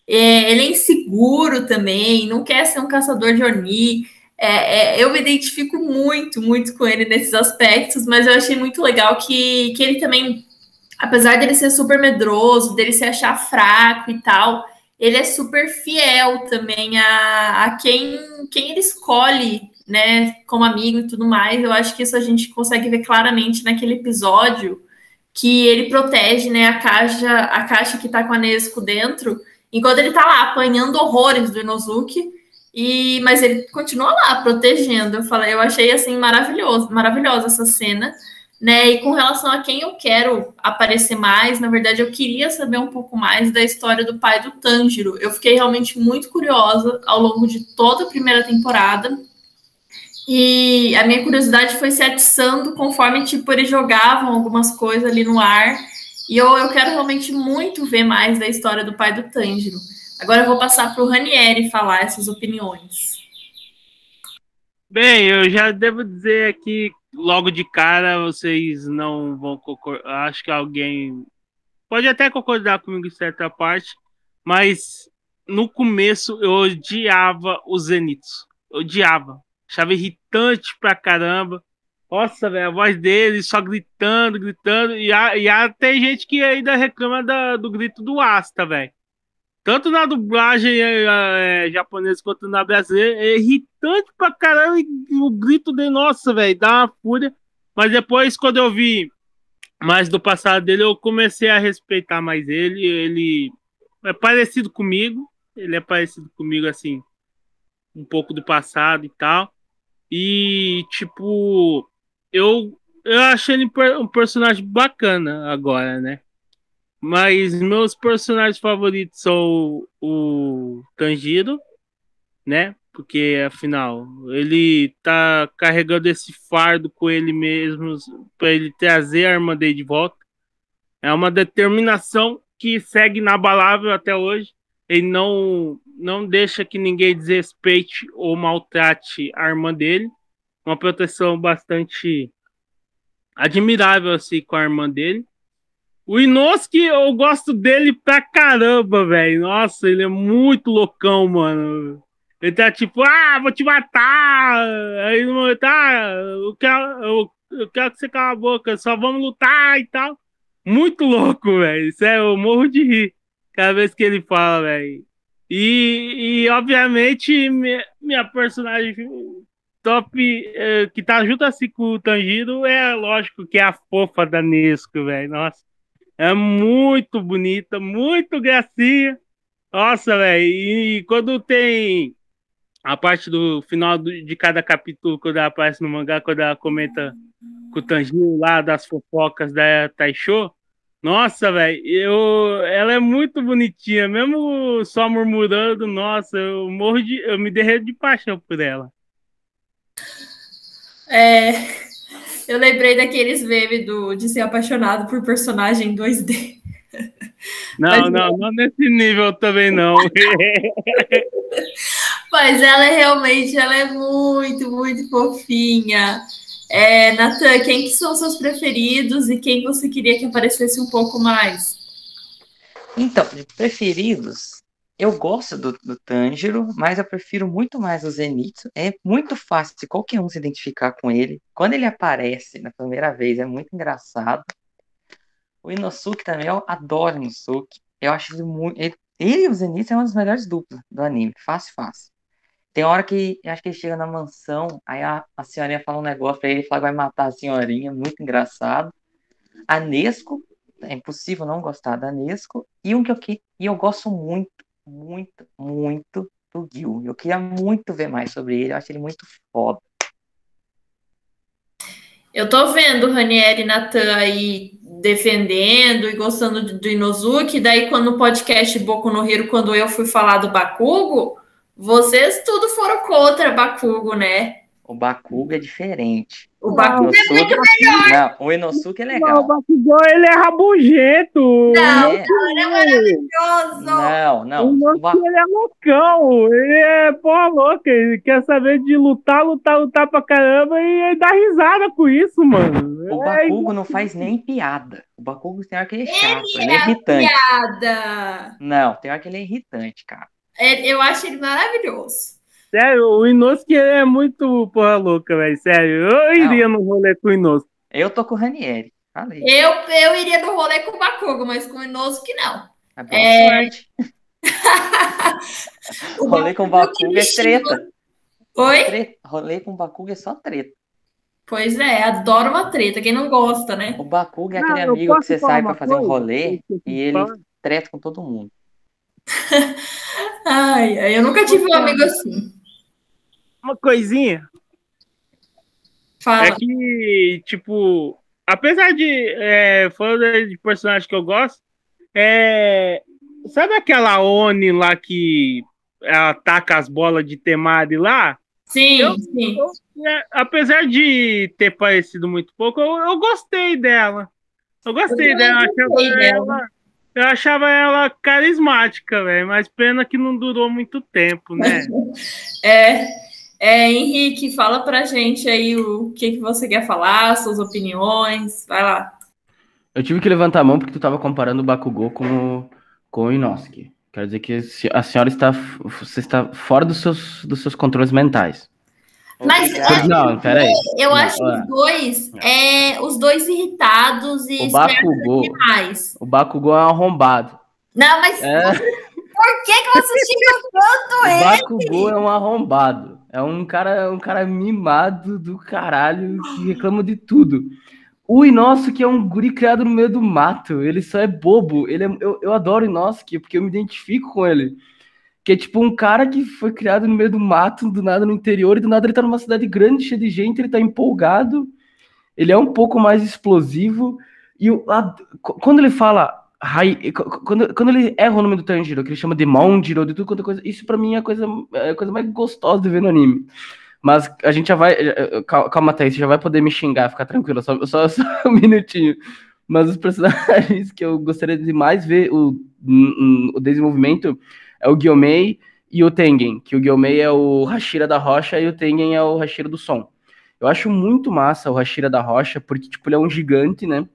É, ele é inseguro também, não quer ser um caçador de Oni. É, é, eu me identifico muito, muito com ele nesses aspectos, mas eu achei muito legal que, que ele também, apesar dele ser super medroso, dele se achar fraco e tal, ele é super fiel também a, a quem, quem ele escolhe, né, como amigo e tudo mais. Eu acho que isso a gente consegue ver claramente naquele episódio que ele protege, né, a caixa, a caixa que tá com a Nesco dentro, enquanto ele tá lá apanhando horrores do Inozuki, e mas ele continua lá protegendo. Eu falei, eu achei assim maravilhoso, maravilhosa essa cena né? E com relação a quem eu quero aparecer mais, na verdade, eu queria saber um pouco mais da história do pai do Tanjiro. Eu fiquei realmente muito curiosa ao longo de toda a primeira temporada. E a minha curiosidade foi se atiçando conforme, tipo, eles jogavam algumas coisas ali no ar. E eu, eu quero realmente muito ver mais da história do pai do Tanjiro. Agora eu vou passar para o Ranieri falar essas opiniões. Bem, eu já devo dizer aqui logo de cara vocês não vão concordar. Acho que alguém pode até concordar comigo em certa parte, mas no começo eu odiava o Zenitsu. Odiava. Achava irritante pra caramba. Nossa, velho, a voz dele só gritando, gritando. E, há, e tem gente que ainda reclama da, do grito do Asta, velho tanto na dublagem é, é, japonesa quanto na brasileira, é irritante pra caramba o grito de nossa, velho, dá uma fúria. Mas depois, quando eu vi mais do passado dele, eu comecei a respeitar mais ele. Ele é parecido comigo, ele é parecido comigo, assim, um pouco do passado e tal. E, tipo, eu, eu achei ele um personagem bacana agora, né? Mas meus personagens favoritos são o Tanjiro, né? Porque afinal, ele tá carregando esse fardo com ele mesmo para ele trazer a arma dele de volta. É uma determinação que segue inabalável até hoje. ele não, não deixa que ninguém desrespeite ou maltrate a irmã dele. Uma proteção bastante admirável assim com a irmã dele. O Inosuke, eu gosto dele pra caramba, velho. Nossa, ele é muito loucão, mano. Ele tá tipo, ah, vou te matar. Aí não tá, eu quero, eu, eu quero que você cala a boca, só vamos lutar e tal. Muito louco, velho. Sério, eu morro de rir cada vez que ele fala, velho. E, e, obviamente, minha, minha personagem top eh, que tá junto assim com o Tanjiro é lógico que é a fofa da Nesco, velho. Nossa, é muito bonita, muito gracinha. Nossa, velho. E quando tem a parte do final de cada capítulo, quando ela aparece no mangá, quando ela comenta com o Tanjiro lá das fofocas da Taisho, nossa, velho, eu, ela é muito bonitinha, mesmo só murmurando, nossa, eu morro de, eu me derreto de paixão por ela. É, eu lembrei daqueles memes do, de ser apaixonado por personagem 2D. Não, Mas, não, não nesse nível também não. Mas ela é realmente, ela é muito, muito fofinha. É, Natan, quem que são seus preferidos e quem você queria que aparecesse um pouco mais? Então, de preferidos, eu gosto do, do Tanjiro, mas eu prefiro muito mais o Zenitsu. É muito fácil qualquer um se identificar com ele. Quando ele aparece na primeira vez, é muito engraçado. O Inosuke também, eu adoro o Inosuke. Eu acho ele muito. Ele, ele e o Zenitsu é uma das melhores duplas do anime. Fácil, fácil. Tem hora que acho que ele chega na mansão, aí a, a senhorinha fala um negócio pra ele, ele fala que vai matar a senhorinha, muito engraçado. A Nesco, é impossível não gostar da Nesco. E um que eu, que, e eu gosto muito, muito, muito do Gil. Eu queria muito ver mais sobre ele, eu acho ele muito foda. Eu tô vendo o Ranieri e Natan aí defendendo e gostando do Inozuki, daí quando o podcast Boku no Hero, quando eu fui falar do Bakugo, vocês tudo foram contra Bakugo, né? O Bakugo é diferente. O Bakugo é muito melhor. Não, o Inosuke é legal. Não, o Bakugo ele é rabugento. Não, é. ele é maravilhoso. Não, não. O Inosuke Ba... ele é loucão. Ele é porra louca. Ele quer saber de lutar, lutar, lutar pra caramba e dá risada com isso, mano. O é Bakugo não faz nem piada. O Bakugo tem hora que ele é chato, ele, ele é, é irritante. Piada. Não, tem hora que ele é irritante, cara. É, eu acho ele maravilhoso. Sério, o Inosuke é muito porra louca, velho. Sério, eu iria no rolê com o Inosuke. Eu tô com o Ranieri. Falei. Eu, eu iria no rolê com o Bakugo, mas com o Inosuke não. É boa é... sorte. o rolê com o Bakugo é treta. Oi? Treta. Rolê com o Bakugo é só treta. Pois é, adoro uma treta. Quem não gosta, né? O Bakugo é aquele não, amigo que você sai pra fazer um rolê e ele treta com todo mundo. ai, ai, eu nunca tive um amigo assim uma coisinha. Fala. É que, tipo, apesar de. É, falando de personagem que eu gosto, é, sabe aquela Oni lá que ataca as bolas de Temari lá? Sim, eu, sim. Eu, é, apesar de ter parecido muito pouco, eu, eu gostei dela. Eu gostei eu dela. Achava dela. Ela, eu achava ela carismática, velho. Mas pena que não durou muito tempo, né? é. É, Henrique, fala pra gente aí o que, que você quer falar, suas opiniões. Vai lá. Eu tive que levantar a mão porque tu estava comparando o Bakugou com o, com o Inosuke. Quer dizer que a senhora está, você está fora dos seus, dos seus controles mentais. Mas não, peraí. Eu não, acho os dois, é, os dois irritados e o Bakugou, demais. O Bakugou é um arrombado. Não, mas é... por que, que você xinga tanto ele? O Bakugou é um arrombado. É um cara, um cara mimado do caralho que reclama de tudo. O Inosuke é um guri criado no meio do mato. Ele só é bobo. Ele é, eu, eu adoro o Inosuke porque eu me identifico com ele. Que é tipo um cara que foi criado no meio do mato, do nada no interior, e do nada ele tá numa cidade grande, cheia de gente, ele tá empolgado. Ele é um pouco mais explosivo. E a, quando ele fala Hai, quando, quando ele erra o nome do Tanjiro, que ele chama de Monjiro, de tudo quanto é coisa, isso pra mim é a coisa, é a coisa mais gostosa de ver no anime. Mas a gente já vai. Calma, Thaís, você já vai poder me xingar, ficar tranquilo, só, só, só um minutinho. Mas os personagens que eu gostaria de mais ver o, o desenvolvimento é o Gyomei e o Tengen, que o Gyomei é o Hashira da rocha e o Tengen é o Hashira do som. Eu acho muito massa o Hashira da rocha, porque, tipo, ele é um gigante, né?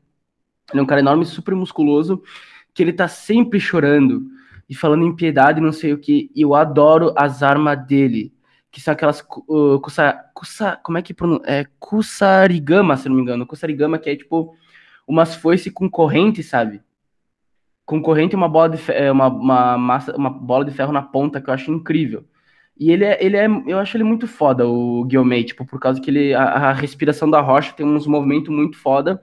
Ele é um cara enorme, super musculoso, que ele tá sempre chorando e falando em piedade, não sei o que. E eu adoro as armas dele, que são aquelas uh, kusa, como é que pronuncia? É kusarigama, se não me engano. Kusarigama que é tipo umas foices com corrente, sabe? Com corrente e uma bola de ferro, é, uma, uma, massa, uma bola de ferro na ponta que eu acho incrível. E ele é, ele é, eu acho ele muito foda, o Guilherme, tipo, por causa que ele, a, a, respiração da rocha tem uns movimentos muito foda.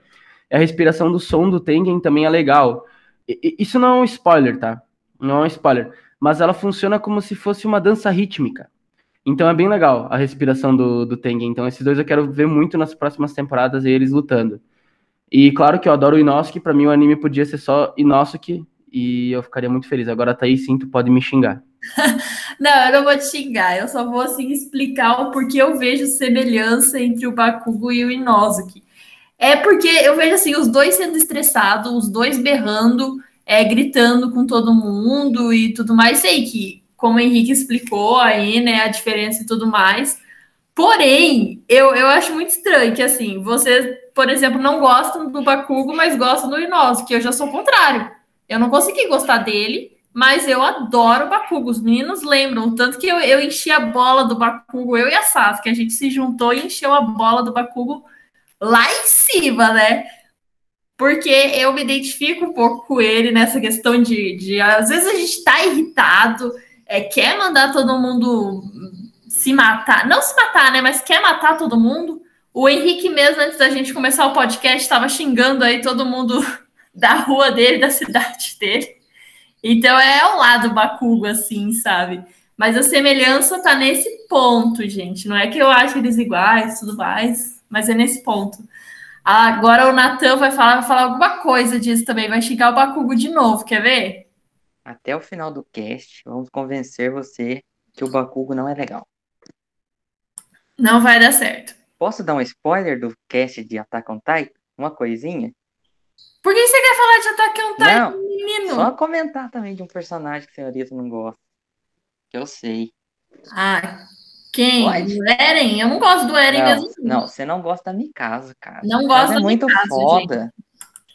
A respiração do som do Tengen também é legal. E, isso não é um spoiler, tá? Não é um spoiler. Mas ela funciona como se fosse uma dança rítmica. Então é bem legal a respiração do, do Tengen. Então esses dois eu quero ver muito nas próximas temporadas eles lutando. E claro que eu adoro o Inosuke, pra mim o anime podia ser só Inosuke e eu ficaria muito feliz. Agora Thaís sim, tu pode me xingar. não, eu não vou te xingar, eu só vou assim explicar o porquê eu vejo semelhança entre o Bakugo e o Inosuke. É porque eu vejo assim, os dois sendo estressados, os dois berrando, é, gritando com todo mundo e tudo mais. Sei que, como o Henrique explicou aí, né, a diferença e tudo mais. Porém, eu, eu acho muito estranho que, assim, vocês, por exemplo, não gostam do Bakugo, mas gostam do Inosuke, que eu já sou o contrário. Eu não consegui gostar dele, mas eu adoro o Bakugo. Os meninos lembram, tanto que eu, eu enchi a bola do Bakugo, eu e a Sasuke, a gente se juntou e encheu a bola do Bakugo lá em cima, né? Porque eu me identifico um pouco com ele nessa questão de, de às vezes a gente tá irritado, é, quer mandar todo mundo se matar, não se matar, né? Mas quer matar todo mundo. O Henrique mesmo, antes da gente começar o podcast, estava xingando aí todo mundo da rua dele, da cidade dele. Então é o lado bacugo, assim, sabe? Mas a semelhança tá nesse ponto, gente. Não é que eu acho eles iguais, tudo mais, mas é nesse ponto. Agora o Natan vai falar, vai falar alguma coisa disso também, vai xingar o Bakugo de novo, quer ver? Até o final do cast, vamos convencer você que o Bakugo não é legal. Não vai dar certo. Posso dar um spoiler do cast de Attack on Titan? Uma coisinha? Por que você quer falar de Attack on Titan, não, menino? Só comentar também de um personagem que a senhorita não gosta. Que eu sei. Ah, quem? Pode? O Eren? Eu não gosto do Eren não, mesmo. Não, você não gosta da Mikasa, cara. Não gosto é da muito Mikasa, foda. Gente.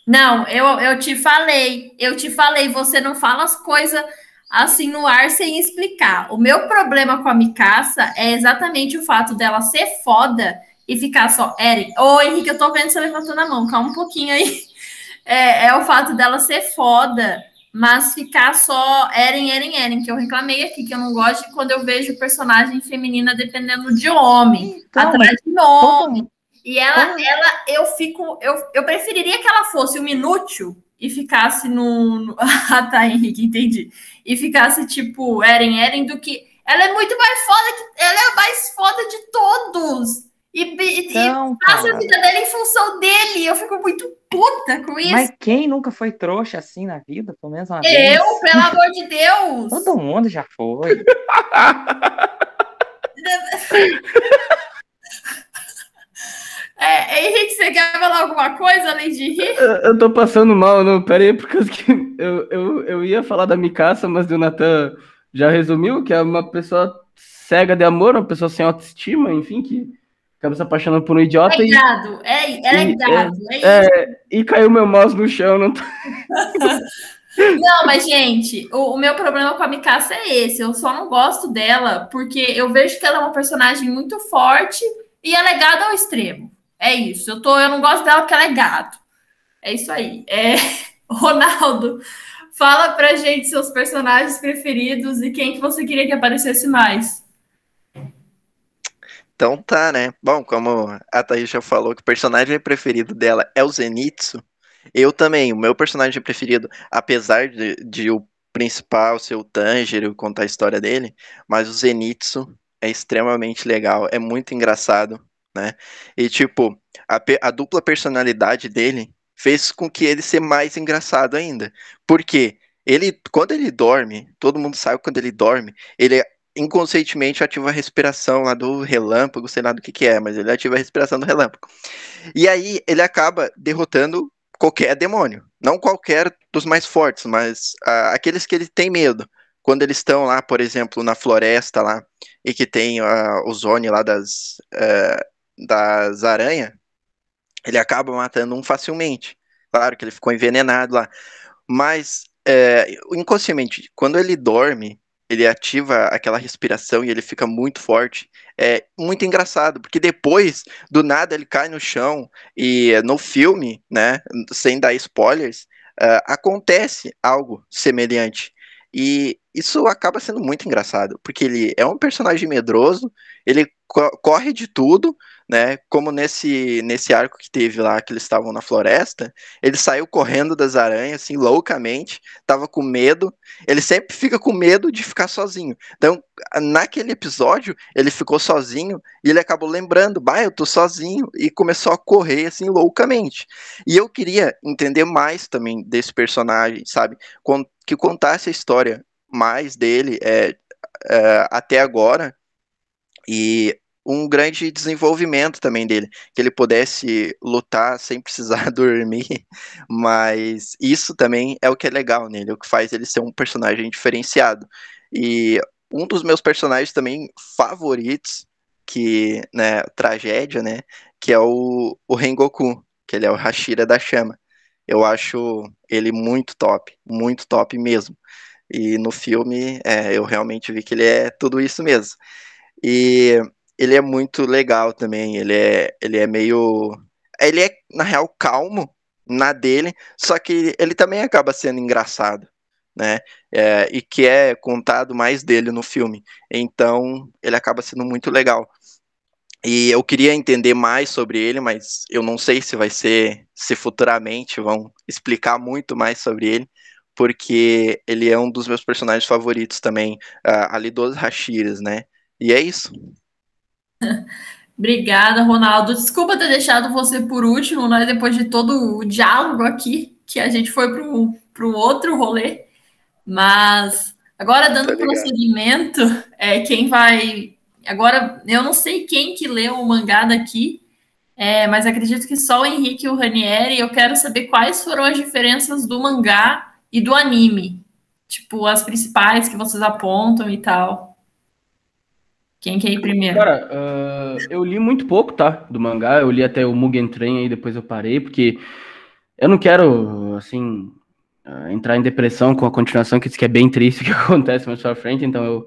Não, eu, eu te falei, eu te falei, você não fala as coisas assim no ar sem explicar. O meu problema com a Mikasa é exatamente o fato dela ser foda e ficar só Eren. Ô, Henrique, eu tô vendo você levantando a mão, calma um pouquinho aí é, é o fato dela ser foda, mas ficar só Eren, Eren, Eren, que eu reclamei aqui, que eu não gosto de quando eu vejo personagem feminina dependendo de homem, então, atrás de homem. E ela, ela, eu fico, eu, eu preferiria que ela fosse um inútil e ficasse no. no ah, tá, Henrique, entendi. E ficasse tipo Eren, Eren do que. Ela é muito mais foda que. Ela é a mais foda de todos. E, então, e passa a vida dele em função dele. Eu fico muito puta com isso. Mas quem nunca foi trouxa assim na vida? Pelo menos uma eu, vez? Eu, pelo amor de Deus! Todo mundo já foi. É, Henrique, você quer falar alguma coisa além de rir? Eu, eu tô passando mal, não. Pera aí, porque eu, eu, eu ia falar da Mikasa, mas o Natan já resumiu que é uma pessoa cega de amor, uma pessoa sem autoestima, enfim, que acaba se apaixonando por um idiota. É gado, é, é e, gado, é, é, E caiu meu mouse no chão, não tá... Não, mas, gente, o, o, meu problema com a Mikasa é esse. Eu só não gosto dela porque eu vejo que ela é uma personagem muito forte e ela é ao extremo. É isso. Eu, tô, eu não gosto dela porque ela é gado. É isso aí. É, Ronaldo, fala pra gente seus personagens preferidos e quem que você queria que aparecesse mais. Então tá, né? Bom, como a Thaís já falou que o personagem preferido dela é o Zenitsu, eu também, o meu personagem preferido, apesar de, de o principal ser o Tanjiro, contar a história dele, mas o Zenitsu é extremamente legal, é muito engraçado, né? E tipo, a, a dupla personalidade dele fez com que ele ser mais engraçado ainda. Porque ele, quando ele dorme, todo mundo sabe quando ele dorme, ele inconscientemente ativa a respiração lá do relâmpago, sei lá do que que é, mas ele ativa a respiração do relâmpago. E aí ele acaba derrotando qualquer demônio, não qualquer dos mais fortes, mas uh, aqueles que ele tem medo, quando eles estão lá, por exemplo, na floresta lá, e que tem uh, o Zone lá das, uh, das aranhas, ele acaba matando um facilmente. Claro que ele ficou envenenado lá. Mas, uh, inconscientemente, quando ele dorme, ele ativa aquela respiração e ele fica muito forte. É muito engraçado, porque depois, do nada, ele cai no chão e no filme, né, sem dar spoilers, uh, acontece algo semelhante. E isso acaba sendo muito engraçado, porque ele é um personagem medroso, ele co corre de tudo, né? Como nesse, nesse arco que teve lá, que eles estavam na floresta, ele saiu correndo das aranhas, assim, loucamente, tava com medo. Ele sempre fica com medo de ficar sozinho. Então, naquele episódio, ele ficou sozinho e ele acabou lembrando, bah, eu tô sozinho, e começou a correr, assim, loucamente. E eu queria entender mais também desse personagem, sabe? Que contasse a história mais dele é, é até agora. E um grande desenvolvimento também dele, que ele pudesse lutar sem precisar dormir, mas isso também é o que é legal nele, o que faz ele ser um personagem diferenciado. E um dos meus personagens também favoritos, que, né, tragédia, né, que é o, o Rengoku, que ele é o Hashira da Chama. Eu acho ele muito top, muito top mesmo. E no filme, é, eu realmente vi que ele é tudo isso mesmo. E ele é muito legal também. Ele é, ele é meio. Ele é, na real, calmo na dele, só que ele também acaba sendo engraçado, né? É, e que é contado mais dele no filme. Então, ele acaba sendo muito legal. E eu queria entender mais sobre ele, mas eu não sei se vai ser, se futuramente vão explicar muito mais sobre ele, porque ele é um dos meus personagens favoritos também, uh, ali dos Hashiras, né? E é isso. Obrigada, Ronaldo. Desculpa ter deixado você por último, né? Depois de todo o diálogo aqui, que a gente foi para o outro rolê. Mas agora, dando prosseguimento, é, quem vai. Agora, eu não sei quem que leu o mangá daqui, é, mas acredito que só o Henrique e o Ranieri. Eu quero saber quais foram as diferenças do mangá e do anime. Tipo, as principais que vocês apontam e tal. Quem quer ir primeiro? Cara, uh, eu li muito pouco, tá? Do mangá. Eu li até o Mugen Train aí, depois eu parei, porque eu não quero, assim, uh, entrar em depressão com a continuação, que diz que é bem triste o que acontece mais pra frente, então eu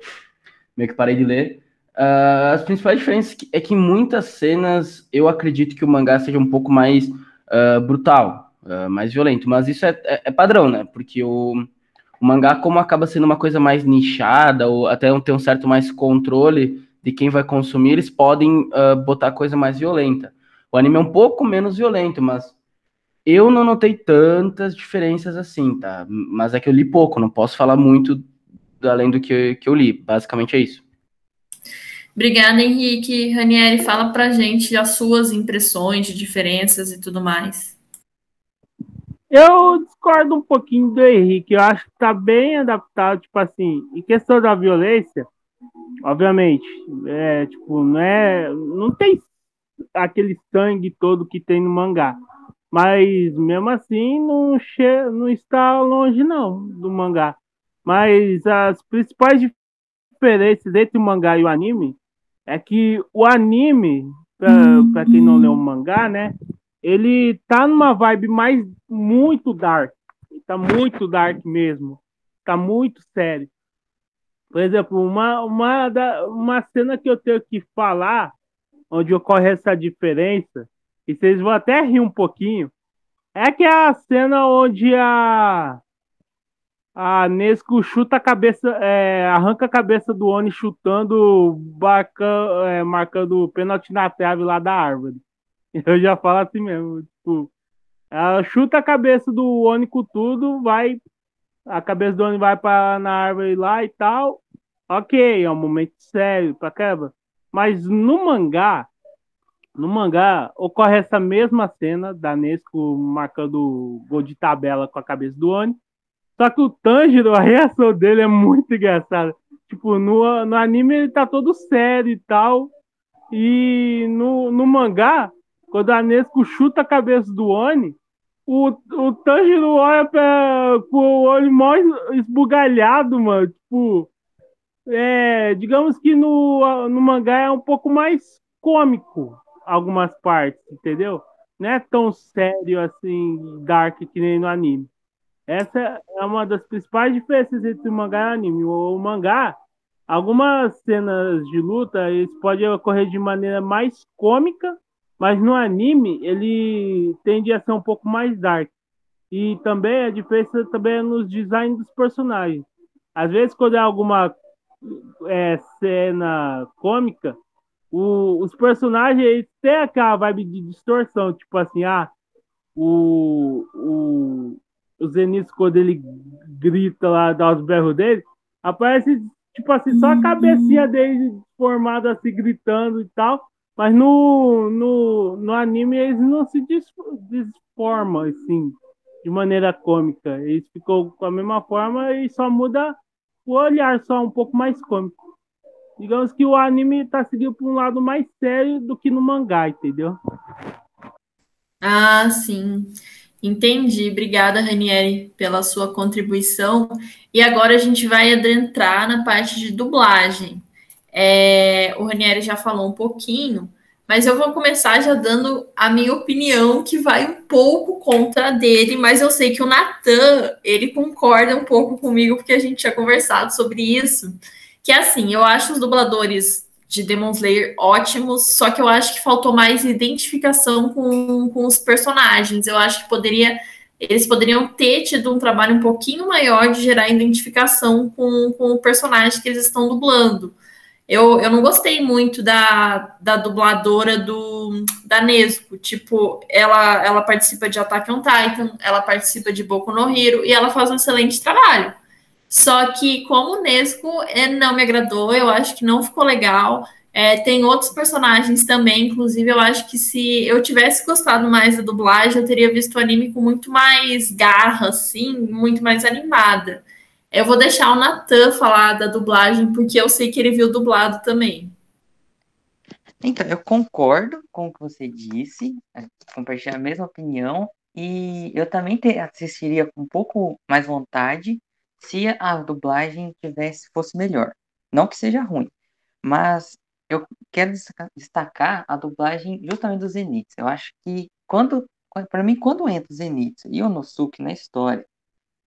meio que parei de ler. Uh, as principais diferenças é que em muitas cenas eu acredito que o mangá seja um pouco mais brutal, mais violento, mas isso é, é, é padrão, né? Porque o, o mangá, como acaba sendo uma coisa mais nichada, ou até ter um certo mais controle de quem vai consumir, eles podem uh, botar coisa mais violenta. O anime é um pouco menos violento, mas eu não notei tantas diferenças assim, tá? Mas é que eu li pouco, não posso falar muito além do que, que eu li. Basicamente é isso. Obrigada, Henrique. Ranieri, fala pra gente as suas impressões de diferenças e tudo mais. Eu discordo um pouquinho do Henrique. Eu acho que tá bem adaptado, tipo assim, em questão da violência, obviamente, é, tipo, não é, não tem aquele sangue todo que tem no mangá. Mas mesmo assim não, che não está longe não do mangá. Mas as principais diferenças entre o mangá e o anime é que o anime, para quem não leu o mangá, né, ele tá numa vibe mais muito dark. Tá muito dark mesmo. Tá muito sério. Por exemplo, uma, uma, da, uma cena que eu tenho que falar, onde ocorre essa diferença, e vocês vão até rir um pouquinho, é que é a cena onde a, a Nesco chuta a cabeça, é, arranca a cabeça do Oni chutando, baca, é, marcando o pênalti na trave lá da árvore. Eu já falo assim mesmo, tipo, chuta a cabeça do Oni com tudo, vai, a cabeça do Oni vai para na árvore lá e tal. Ok, é um momento sério pra quebra. Mas no mangá, no mangá, ocorre essa mesma cena da Nesco marcando o gol de tabela com a cabeça do Oni. Só que o Tanjiro, a reação dele é muito engraçada. Tipo, no, no anime ele tá todo sério e tal. E no, no mangá, quando a Nesco chuta a cabeça do Oni, o, o Tanjiro olha pra, com o olho mais esbugalhado, mano. Tipo, é, digamos que no, no mangá é um pouco mais cômico algumas partes, entendeu? Não é tão sério assim, dark que nem no anime. Essa é uma das principais diferenças entre o mangá e o anime. O mangá, algumas cenas de luta, eles podem ocorrer de maneira mais cômica, mas no anime ele tende a ser um pouco mais dark. E também a diferença também é nos designs dos personagens. Às vezes, quando é alguma é, cena cômica, o, os personagens têm aquela vibe de distorção, tipo assim, ah, o, o, o Zenith, quando ele grita lá, dá os berros dele, aparece, tipo assim, só a cabecinha dele formada assim, gritando e tal, mas no, no, no anime eles não se desformam, assim, de maneira cômica. Eles ficam com a mesma forma e só muda o olhar, só um pouco mais cômico. Digamos que o anime tá seguindo para um lado mais sério do que no mangá, entendeu? Ah, sim. Entendi. Obrigada, Ranieri, pela sua contribuição. E agora a gente vai adentrar na parte de dublagem. É, o Ranieri já falou um pouquinho, mas eu vou começar já dando a minha opinião, que vai um pouco contra a dele, mas eu sei que o Natan, ele concorda um pouco comigo, porque a gente tinha conversado sobre isso. Que é assim, eu acho os dubladores de Demon Slayer ótimos, só que eu acho que faltou mais identificação com, com os personagens. Eu acho que poderia eles poderiam ter tido um trabalho um pouquinho maior de gerar identificação com, com o personagem que eles estão dublando. Eu, eu não gostei muito da, da dubladora do da Nesco. Tipo, ela, ela participa de Attack on Titan, ela participa de Boku no Hero e ela faz um excelente trabalho. Só que, como o Nesco é, não me agradou, eu acho que não ficou legal. É, tem outros personagens também, inclusive eu acho que se eu tivesse gostado mais da dublagem, eu teria visto o anime com muito mais garra, assim, muito mais animada. Eu vou deixar o Natan falar da dublagem, porque eu sei que ele viu dublado também. Então, eu concordo com o que você disse, é, compartilho a mesma opinião, e eu também assistiria com um pouco mais vontade se a dublagem tivesse fosse melhor. Não que seja ruim, mas eu quero destacar a dublagem justamente do Zenitsu. Eu acho que quando, para mim, quando entra o Zenitsu e o Nosuke na história,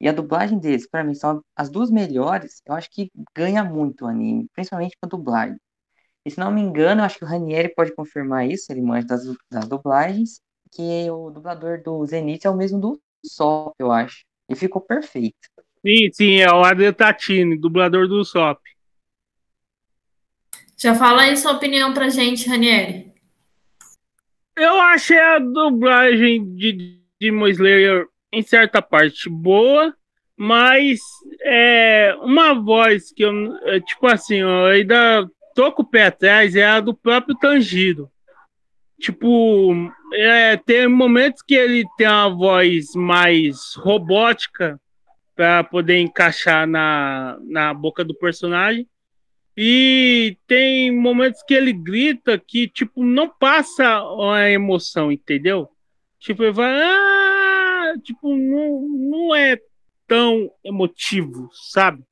e a dublagem deles, para mim, são as duas melhores, eu acho que ganha muito o anime, principalmente com a dublagem. E se não me engano, eu acho que o Ranieri pode confirmar isso, ele manja das, das dublagens, que o dublador do Zenitsu é o mesmo do Sol, eu acho. E ficou perfeito. Sim, sim, é o Adel Tatini, dublador do Sop. Já fala aí sua opinião pra gente, Ranieri. Eu achei a dublagem de Demon Slayer em certa parte boa, mas é uma voz que eu, é, tipo assim, eu ainda tô com o pé atrás, é a do próprio Tanjiro. Tipo, é, tem momentos que ele tem uma voz mais robótica, para poder encaixar na, na boca do personagem. E tem momentos que ele grita que, tipo, não passa a emoção, entendeu? Tipo, ele vai. Ah! Tipo, não, não é tão emotivo, sabe?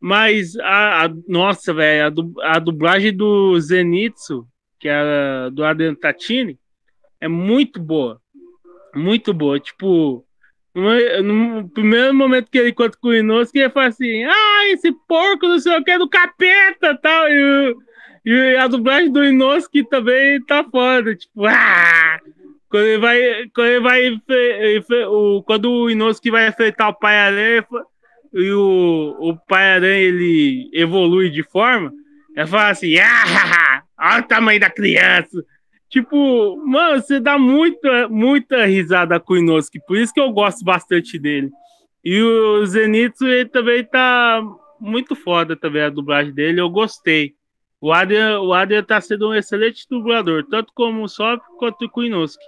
Mas a, a nossa, velho, a, a, dublagem do Zenitsu, que é do Adrian Tatini, é muito boa. Muito boa. Tipo, no primeiro momento que ele encontra com o Inosuke, ele fala assim: Ah, esse porco não sei o que é do capeta tal. E, e a dublagem do Inosuke também tá foda. Tipo, ah! Quando ele vai. Quando ele vai. O, quando o Inosuke vai enfrentar o Pai Aranha e o, o Pai Aranha ele evolui de forma, ele fala assim: Ah, olha o tamanho da criança. Tipo, mano, você dá muita, muita risada com o Inosuke, por isso que eu gosto bastante dele. E o Zenitsu, ele também tá muito foda também a dublagem dele, eu gostei. O Adrian, o Adrian tá sendo um excelente dublador, tanto como o Sop quanto com o Inosuke.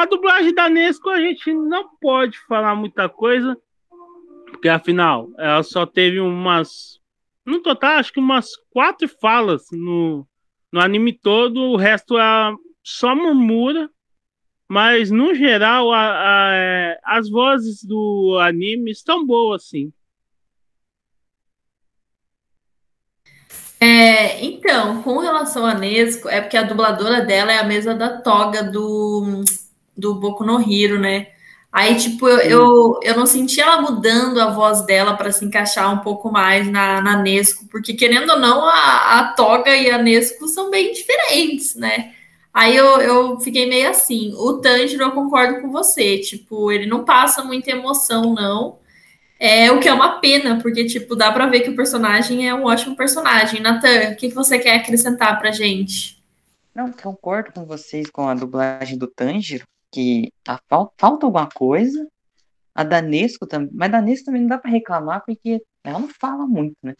A dublagem da Nesco a gente não pode falar muita coisa, porque afinal, ela só teve umas. No total, acho que umas quatro falas no, no anime todo, o resto é só murmura. Mas, no geral, a, a, é, as vozes do anime estão boas, sim. É, então, com relação a Nesco, é porque a dubladora dela é a mesma da Toga do, do Boku no Hiro, né? Aí, tipo, eu, eu, eu não senti ela mudando a voz dela para se encaixar um pouco mais na, na Nesco, porque querendo ou não, a, a Toga e a Nesco são bem diferentes, né? Aí eu, eu fiquei meio assim. O Tanjiro, eu concordo com você. Tipo, ele não passa muita emoção, não. É o que é uma pena, porque, tipo, dá pra ver que o personagem é um ótimo personagem. Natan, o que, que você quer acrescentar pra gente? Não, concordo com vocês com a dublagem do Tanjiro, que tá, falta alguma coisa. A Danesco também, mas Danesco também não dá para reclamar, porque ela não fala muito, né?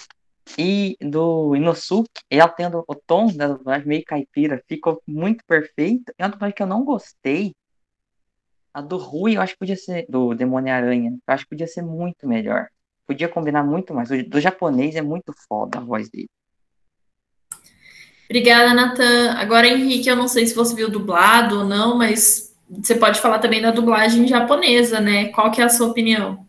E do Inosuke, ela tendo o tom da dublagem meio caipira, ficou muito perfeito. É uma dublagem que eu não gostei. A do Rui, eu acho que podia ser. Do Demônio Aranha, eu acho que podia ser muito melhor. Podia combinar muito mais. O do japonês é muito foda a voz dele. Obrigada, Natan. Agora, Henrique, eu não sei se você viu dublado ou não, mas você pode falar também da dublagem japonesa, né? Qual que é a sua opinião?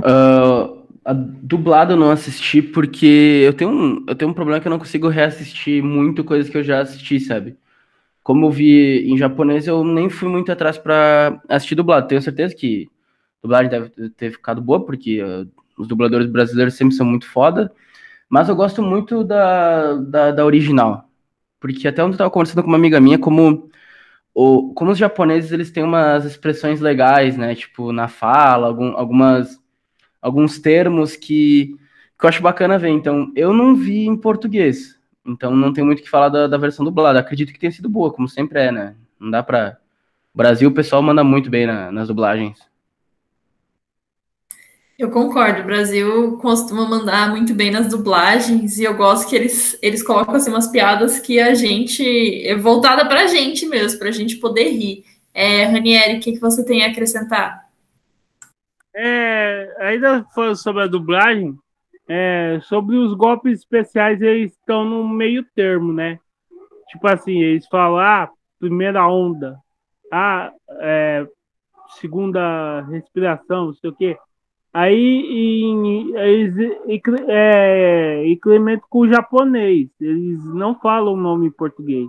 Uh, a dublado eu não assisti porque eu tenho, um, eu tenho um problema que eu não consigo reassistir muito coisas que eu já assisti, sabe? Como eu vi em japonês, eu nem fui muito atrás para assistir dublado. Tenho certeza que a dublagem deve ter ficado boa, porque uh, os dubladores brasileiros sempre são muito foda. Mas eu gosto muito da, da, da original. Porque até ontem eu estava conversando com uma amiga minha, como, o, como os japoneses eles têm umas expressões legais, né? Tipo, na fala, algum, algumas alguns termos que, que eu acho bacana ver. Então, eu não vi em português. Então, não tem muito o que falar da, da versão dublada. Acredito que tenha sido boa, como sempre é, né? Não dá pra. Brasil, o pessoal manda muito bem na, nas dublagens. Eu concordo, o Brasil costuma mandar muito bem nas dublagens e eu gosto que eles, eles colocam assim, umas piadas que a gente é voltada para a gente mesmo, para a gente poder rir. É, Ranieri, o que, que você tem a acrescentar? É, ainda falando sobre a dublagem, é, sobre os golpes especiais, eles estão no meio termo, né? Tipo assim, eles falam, ah, primeira onda, ah, é, segunda respiração, não sei o quê. Aí em, eles é, incrementam com o japonês, eles não falam o nome em português.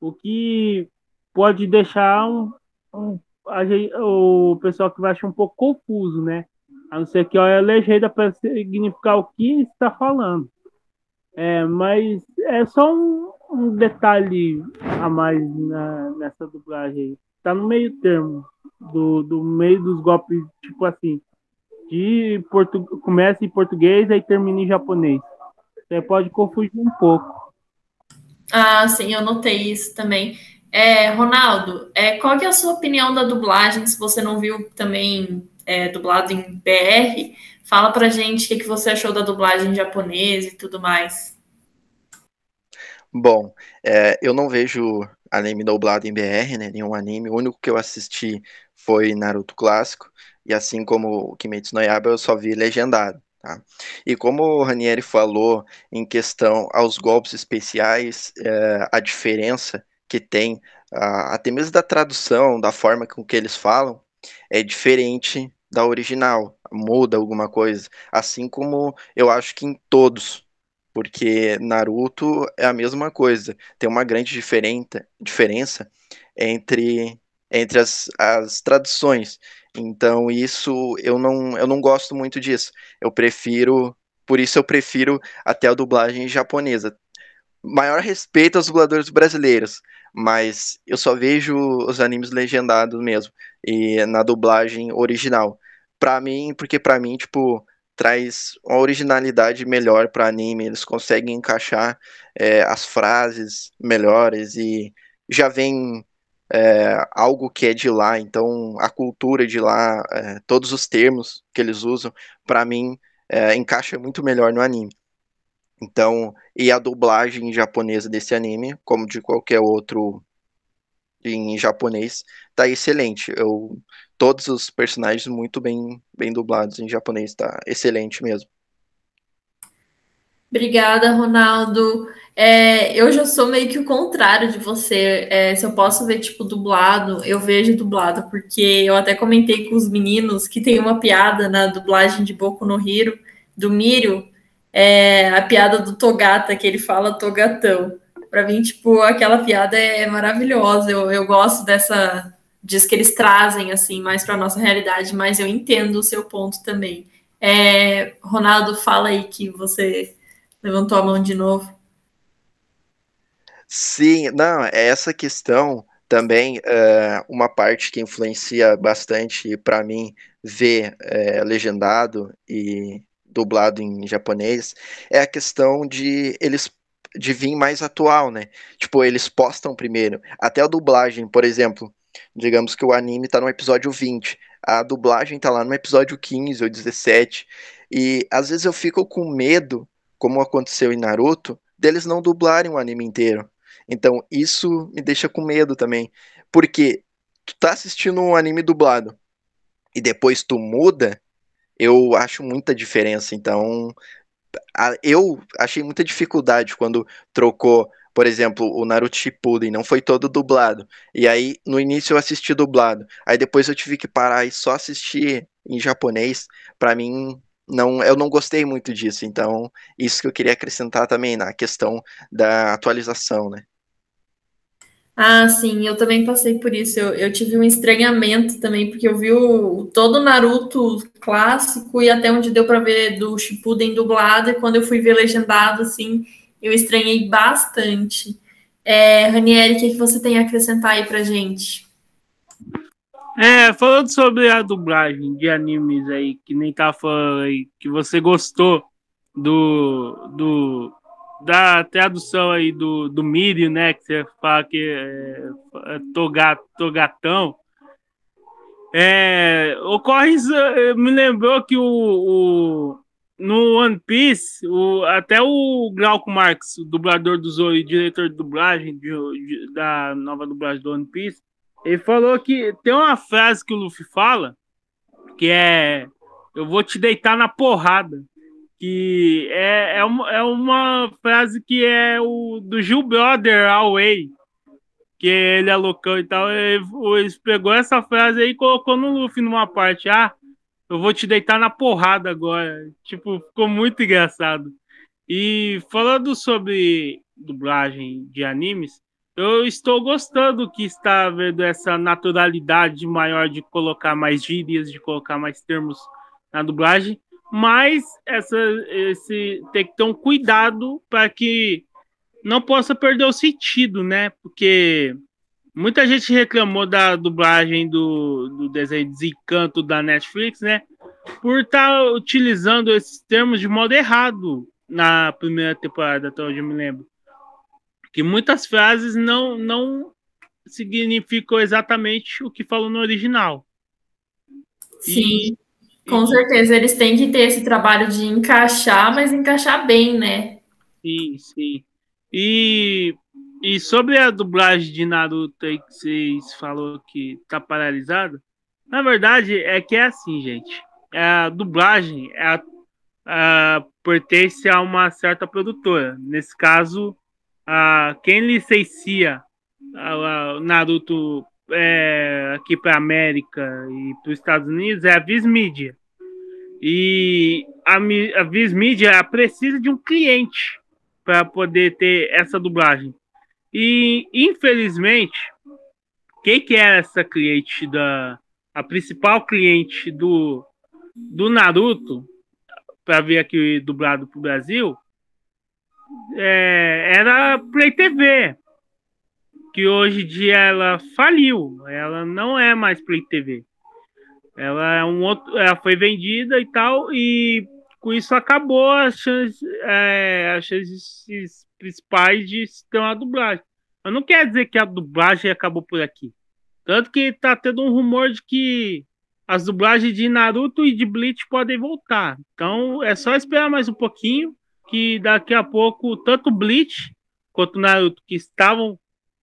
O que pode deixar um, um gente, o pessoal que vai achar um pouco confuso, né? A não ser que olha a legenda para significar o que está falando. É, mas é só um, um detalhe a mais na, nessa dublagem aí. Tá no meio termo do, do meio dos golpes, tipo assim, de portu... começa em português e termina em japonês. Você pode confundir um pouco. Ah, sim, eu notei isso também. É, Ronaldo, é, qual é a sua opinião da dublagem? Se você não viu também é, dublado em BR, fala pra gente o que, que você achou da dublagem japonesa e tudo mais. Bom, é, eu não vejo anime dublado em BR, né? Nenhum anime. O único que eu assisti foi Naruto clássico. E assim como o Kimetsu no Yaiba, eu só vi legendado. Tá? E como o Ranieri falou em questão aos golpes especiais, é, a diferença que tem, até mesmo da tradução, da forma com que eles falam, é diferente da original, muda alguma coisa. Assim como eu acho que em todos, porque Naruto é a mesma coisa. Tem uma grande diferença entre, entre as, as traduções. Então, isso eu não, eu não gosto muito disso. Eu prefiro. Por isso eu prefiro até a dublagem japonesa. Maior respeito aos dubladores brasileiros, mas eu só vejo os animes legendados mesmo e na dublagem original. Para mim, porque para mim, tipo, traz uma originalidade melhor para anime, eles conseguem encaixar é, as frases melhores e já vem é, algo que é de lá, então a cultura de lá, é, todos os termos que eles usam, para mim, é, encaixa muito melhor no anime. Então, e a dublagem japonesa desse anime, como de qualquer outro em japonês, tá excelente. Eu, todos os personagens muito bem, bem dublados em japonês, tá excelente mesmo. Obrigada, Ronaldo. É, eu já sou meio que o contrário de você. É, se eu posso ver, tipo, dublado, eu vejo dublado, porque eu até comentei com os meninos que tem uma piada na dublagem de Boku no Hiro, do Mirio, é, a piada do Togata, que ele fala Togatão. Para mim, tipo, aquela piada é maravilhosa. Eu, eu gosto dessa. Diz que eles trazem, assim, mais para nossa realidade, mas eu entendo o seu ponto também. É, Ronaldo, fala aí que você levantou a mão de novo. Sim, não, é essa questão também, uh, uma parte que influencia bastante para mim ver uh, legendado e dublado em japonês é a questão de eles de vir mais atual, né? Tipo, eles postam primeiro. Até a dublagem, por exemplo, digamos que o anime tá no episódio 20, a dublagem tá lá no episódio 15 ou 17, e às vezes eu fico com medo, como aconteceu em Naruto, deles não dublarem o anime inteiro. Então, isso me deixa com medo também. Porque tu tá assistindo um anime dublado e depois tu muda, eu acho muita diferença. Então, a, eu achei muita dificuldade quando trocou, por exemplo, o Naruto Shippuden, não foi todo dublado. E aí, no início eu assisti dublado. Aí depois eu tive que parar e só assistir em japonês. Para mim, não, eu não gostei muito disso. Então, isso que eu queria acrescentar também na questão da atualização, né? Ah, sim, eu também passei por isso. Eu, eu tive um estranhamento também, porque eu vi o, todo o Naruto clássico e até onde deu para ver do Shippuden dublado, e quando eu fui ver legendado, assim, eu estranhei bastante. É, Ranieri, o que, que você tem a acrescentar aí pra gente? É, falando sobre a dublagem de animes aí, que nem tá falando aí, que você gostou do, do da tradução aí do, do Mírio, né? Que você fala que é, é togat, togatão. É, ocorre, me lembrou que o, o, no One Piece, o, até o Glauco Marx, o dublador do Zoro e diretor de dublagem de, de, da nova dublagem do One Piece, ele falou que tem uma frase que o Luffy fala que é eu vou te deitar na porrada que é, é, uma, é uma frase que é o do Gil Brother Away, que ele é loucão e tal. Ele, pegou essa frase aí e colocou no Luffy numa parte. Ah, eu vou te deitar na porrada agora. Tipo, ficou muito engraçado. E falando sobre dublagem de animes, eu estou gostando que está vendo essa naturalidade maior de colocar mais gírias, de colocar mais termos na dublagem mas essa, esse tem que ter um cuidado para que não possa perder o sentido, né? Porque muita gente reclamou da dublagem do, do desenho Desencanto da Netflix, né? Por estar tá utilizando esses termos de modo errado na primeira temporada, até onde eu me lembro. Que muitas frases não, não significam exatamente o que falou no original. Sim. E com certeza, eles têm que ter esse trabalho de encaixar, mas encaixar bem, né? Sim, sim. E, e sobre a dublagem de Naruto aí que vocês falou que tá paralisada, na verdade é que é assim, gente. A dublagem é a, a, pertence a uma certa produtora. Nesse caso, a, quem licencia o Naruto é, aqui para América e para os Estados Unidos é a Viz Media. E a, a Viz Media precisa de um cliente para poder ter essa dublagem. E infelizmente, quem que é essa cliente da a principal cliente do do Naruto para ver aqui dublado para o Brasil é, era Play TV que hoje em dia ela faliu, ela não é mais Play TV. Ela é um outro, ela foi vendida e tal e com isso acabou as chances, é, as chances principais de ter uma dublagem. Mas não quer dizer que a dublagem acabou por aqui. Tanto que tá tendo um rumor de que as dublagens de Naruto e de Bleach podem voltar. Então é só esperar mais um pouquinho que daqui a pouco tanto Bleach quanto Naruto que estavam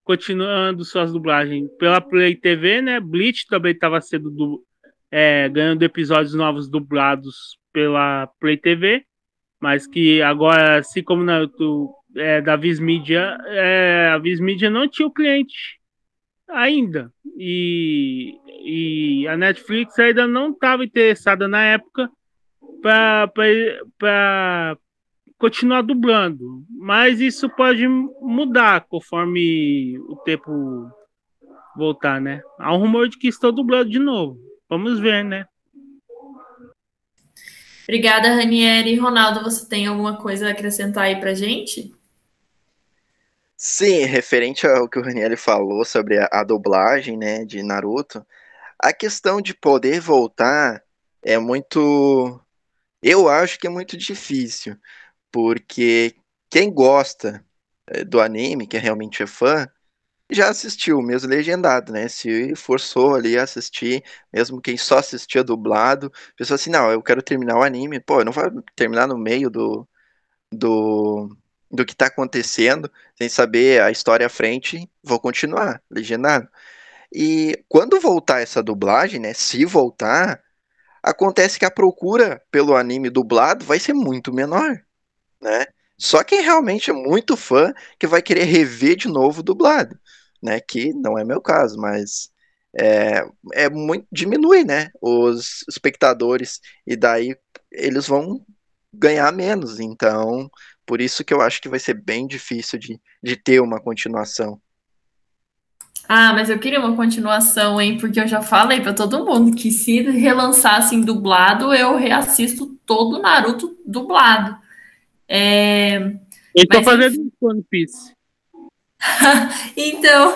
continuando suas dublagens pela Play TV, né? Bleach também estava sendo du é, ganhando episódios novos dublados pela Play TV. mas que agora, assim como Naruto é, da Viz Media, é, a Viz Media não tinha o cliente ainda. E, e a Netflix ainda não estava interessada na época para continuar dublando. Mas isso pode mudar conforme o tempo voltar, né? Há um rumor de que estou dublando de novo. Vamos ver, né? Obrigada, Ranieri. Ronaldo, você tem alguma coisa a acrescentar aí pra gente? Sim, referente ao que o Ranieri falou sobre a, a dublagem, né, de Naruto, a questão de poder voltar é muito. Eu acho que é muito difícil, porque quem gosta eh, do anime, que realmente é fã, já assistiu, mesmo legendado, né? Se forçou ali a assistir, mesmo quem só assistia dublado, pensou assim, não, eu quero terminar o anime, pô, eu não vou terminar no meio do, do, do que tá acontecendo, sem saber a história à frente, vou continuar, legendado. E quando voltar essa dublagem, né, se voltar, acontece que a procura pelo anime dublado vai ser muito menor, né? Só quem realmente é muito fã que vai querer rever de novo dublado né? Que não é meu caso, mas é, é muito diminui, né? Os espectadores e daí eles vão ganhar menos. Então, por isso que eu acho que vai ser bem difícil de, de ter uma continuação. Ah, mas eu queria uma continuação, hein? Porque eu já falei para todo mundo que se relançassem dublado, eu reassisto todo o Naruto dublado. É... Eu tô mas, fazendo enfim... One Piece. então,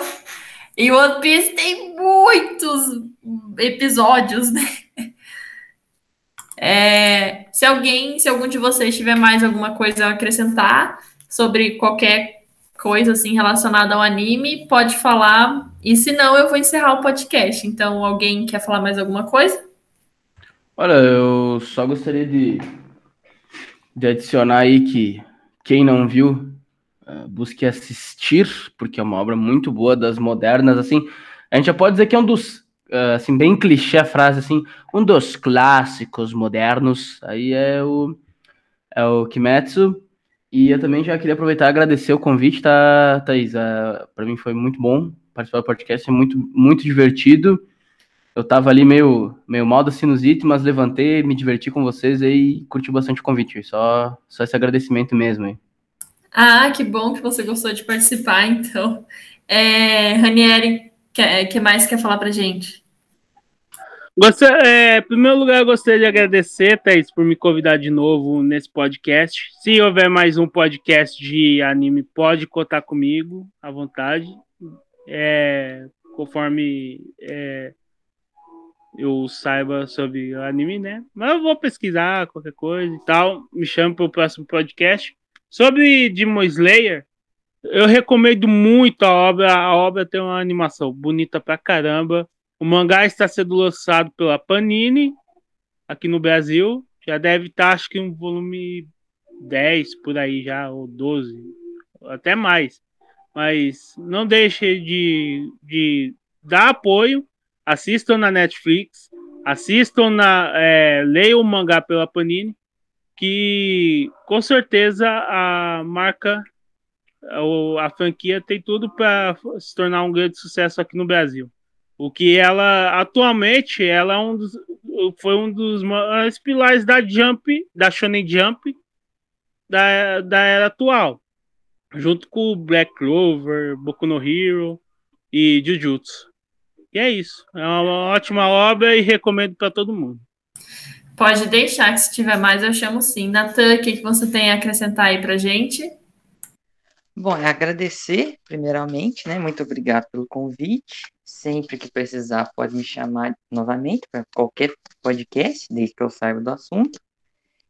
e One Piece tem muitos episódios, né? É, se alguém, se algum de vocês tiver mais alguma coisa a acrescentar sobre qualquer coisa assim relacionada ao anime, pode falar. E se não, eu vou encerrar o podcast. Então, alguém quer falar mais alguma coisa? Olha, eu só gostaria de, de adicionar aí que quem não viu uh, busque assistir, porque é uma obra muito boa das modernas, assim, a gente já pode dizer que é um dos, uh, assim, bem clichê a frase, assim, um dos clássicos modernos, aí é o, é o Kimetsu, e eu também já queria aproveitar e agradecer o convite, tá, Thaís? Uh, para mim foi muito bom participar do podcast, é muito, muito divertido. Eu tava ali meio, meio mal da sinusite, mas levantei, me diverti com vocês e curti bastante o convite. Só, só esse agradecimento mesmo aí. Ah, que bom que você gostou de participar, então. É, Ranieri, que, que mais quer falar pra gente? Gosta, é, em primeiro lugar, eu gostaria de agradecer, Thaís, por me convidar de novo nesse podcast. Se houver mais um podcast de anime, pode contar comigo, à vontade. É, conforme é, eu saiba sobre anime, né? Mas eu vou pesquisar qualquer coisa e tal. Me chame para o próximo podcast. Sobre Demon Slayer, eu recomendo muito a obra. A obra tem uma animação bonita pra caramba. O mangá está sendo lançado pela Panini aqui no Brasil. Já deve estar, acho que um volume 10 por aí já, ou 12, até mais. Mas não deixe de, de dar apoio. Assistam na Netflix. Assistam na. É, leiam o mangá pela Panini que com certeza a marca a franquia tem tudo para se tornar um grande sucesso aqui no Brasil. O que ela atualmente ela é um dos, foi um dos maiores pilares da Jump, da Shonen Jump da, da era atual, junto com Black Clover, Boku no Hero e Jujutsu. E é isso. É uma ótima obra e recomendo para todo mundo. Pode deixar que se tiver mais eu chamo sim. Natan, o que, que você tem a acrescentar aí para gente? Bom, é agradecer, primeiramente, né? Muito obrigado pelo convite. Sempre que precisar, pode me chamar novamente para qualquer podcast, desde que eu saiba do assunto.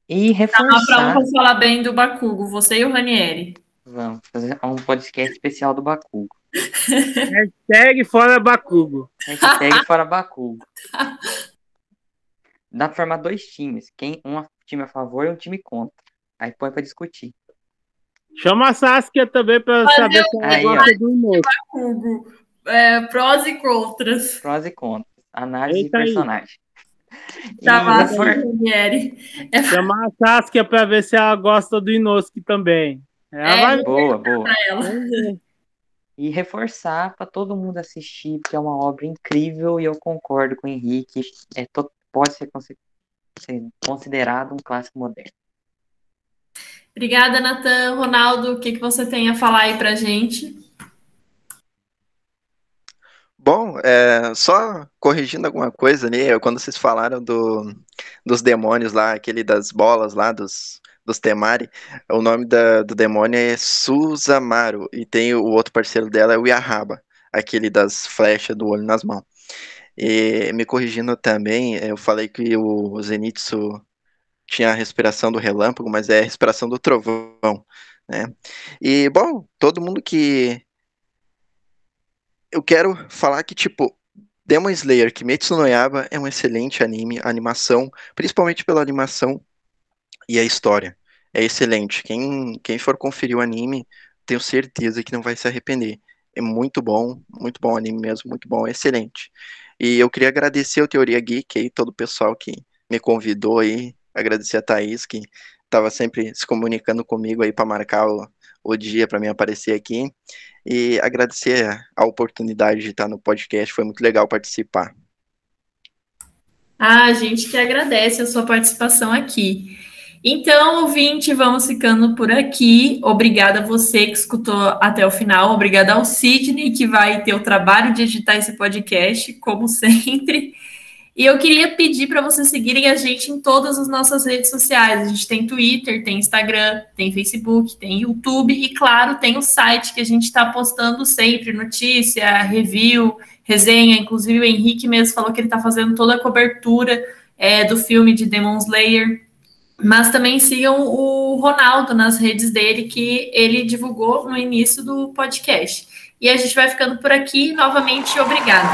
E reforçar... Vamos falar bem do Bakugo, você e o Ranieri. Vamos fazer um podcast especial do Bakugo. Hashtag fora Bakugo. Hashtag fora Bakugo. dá pra formar dois times. Quem um time a favor e um time contra. Aí põe pra discutir. Chama a Saskia também pra Mas saber se ela gosta do outro. É, prós e contras. Prós e contras. Análise Eita de personagem. Chama a refor- Palmieri. Chama a Saskia pra ver se ela gosta do Inosuke também. Ela É. vai Boa, boa. pra ela. E reforçar para todo mundo assistir, porque é uma obra incrível e eu concordo com o Henrique. É pode ser, consi- ser considerado um clássico moderno. Obrigada, Natan. Ronaldo, o que, que você tem a falar aí pra gente? Bom, é, só corrigindo alguma coisa ali, eu- quando vocês falaram do, dos demônios lá, aquele das bolas lá, dos, dos Temari, o nome da- do demônio é Suzamaru, e tem o outro parceiro dela, é o Yahaba, aquele das flechas do olho nas mãos. E me corrigindo também, eu falei que o Zenitsu tinha a respiração do relâmpago, mas é a respiração do trovão, né? E, bom, todo mundo que eu quero falar que, tipo, Demon Slayer, Kimetsu no é um excelente anime, animação, principalmente pela animação e a história, é excelente. Quem, quem for conferir o anime, tenho certeza que não vai se arrepender. É muito bom, muito bom anime mesmo, muito bom, excelente. E eu queria agradecer o Teoria Geek aí, todo o pessoal que me convidou aí, agradecer a Thaís, que estava sempre se comunicando comigo aí para marcar o, o dia para mim aparecer aqui. E agradecer a oportunidade de estar no podcast, foi muito legal participar. Ah, a gente que agradece a sua participação aqui. Então, ouvinte, vamos ficando por aqui. Obrigada a você que escutou até o final. Obrigada ao Sidney, que vai ter o trabalho de editar esse podcast, como sempre. E eu queria pedir para vocês seguirem a gente em todas as nossas redes sociais. A gente tem Twitter, tem Instagram, tem Facebook, tem YouTube e, claro, tem o site que a gente está postando sempre notícia, review, resenha. Inclusive, o Henrique mesmo falou que ele está fazendo toda a cobertura é, do filme de Demon Slayer. Mas também sigam o Ronaldo nas redes dele, que ele divulgou no início do podcast. E a gente vai ficando por aqui. Novamente, obrigada.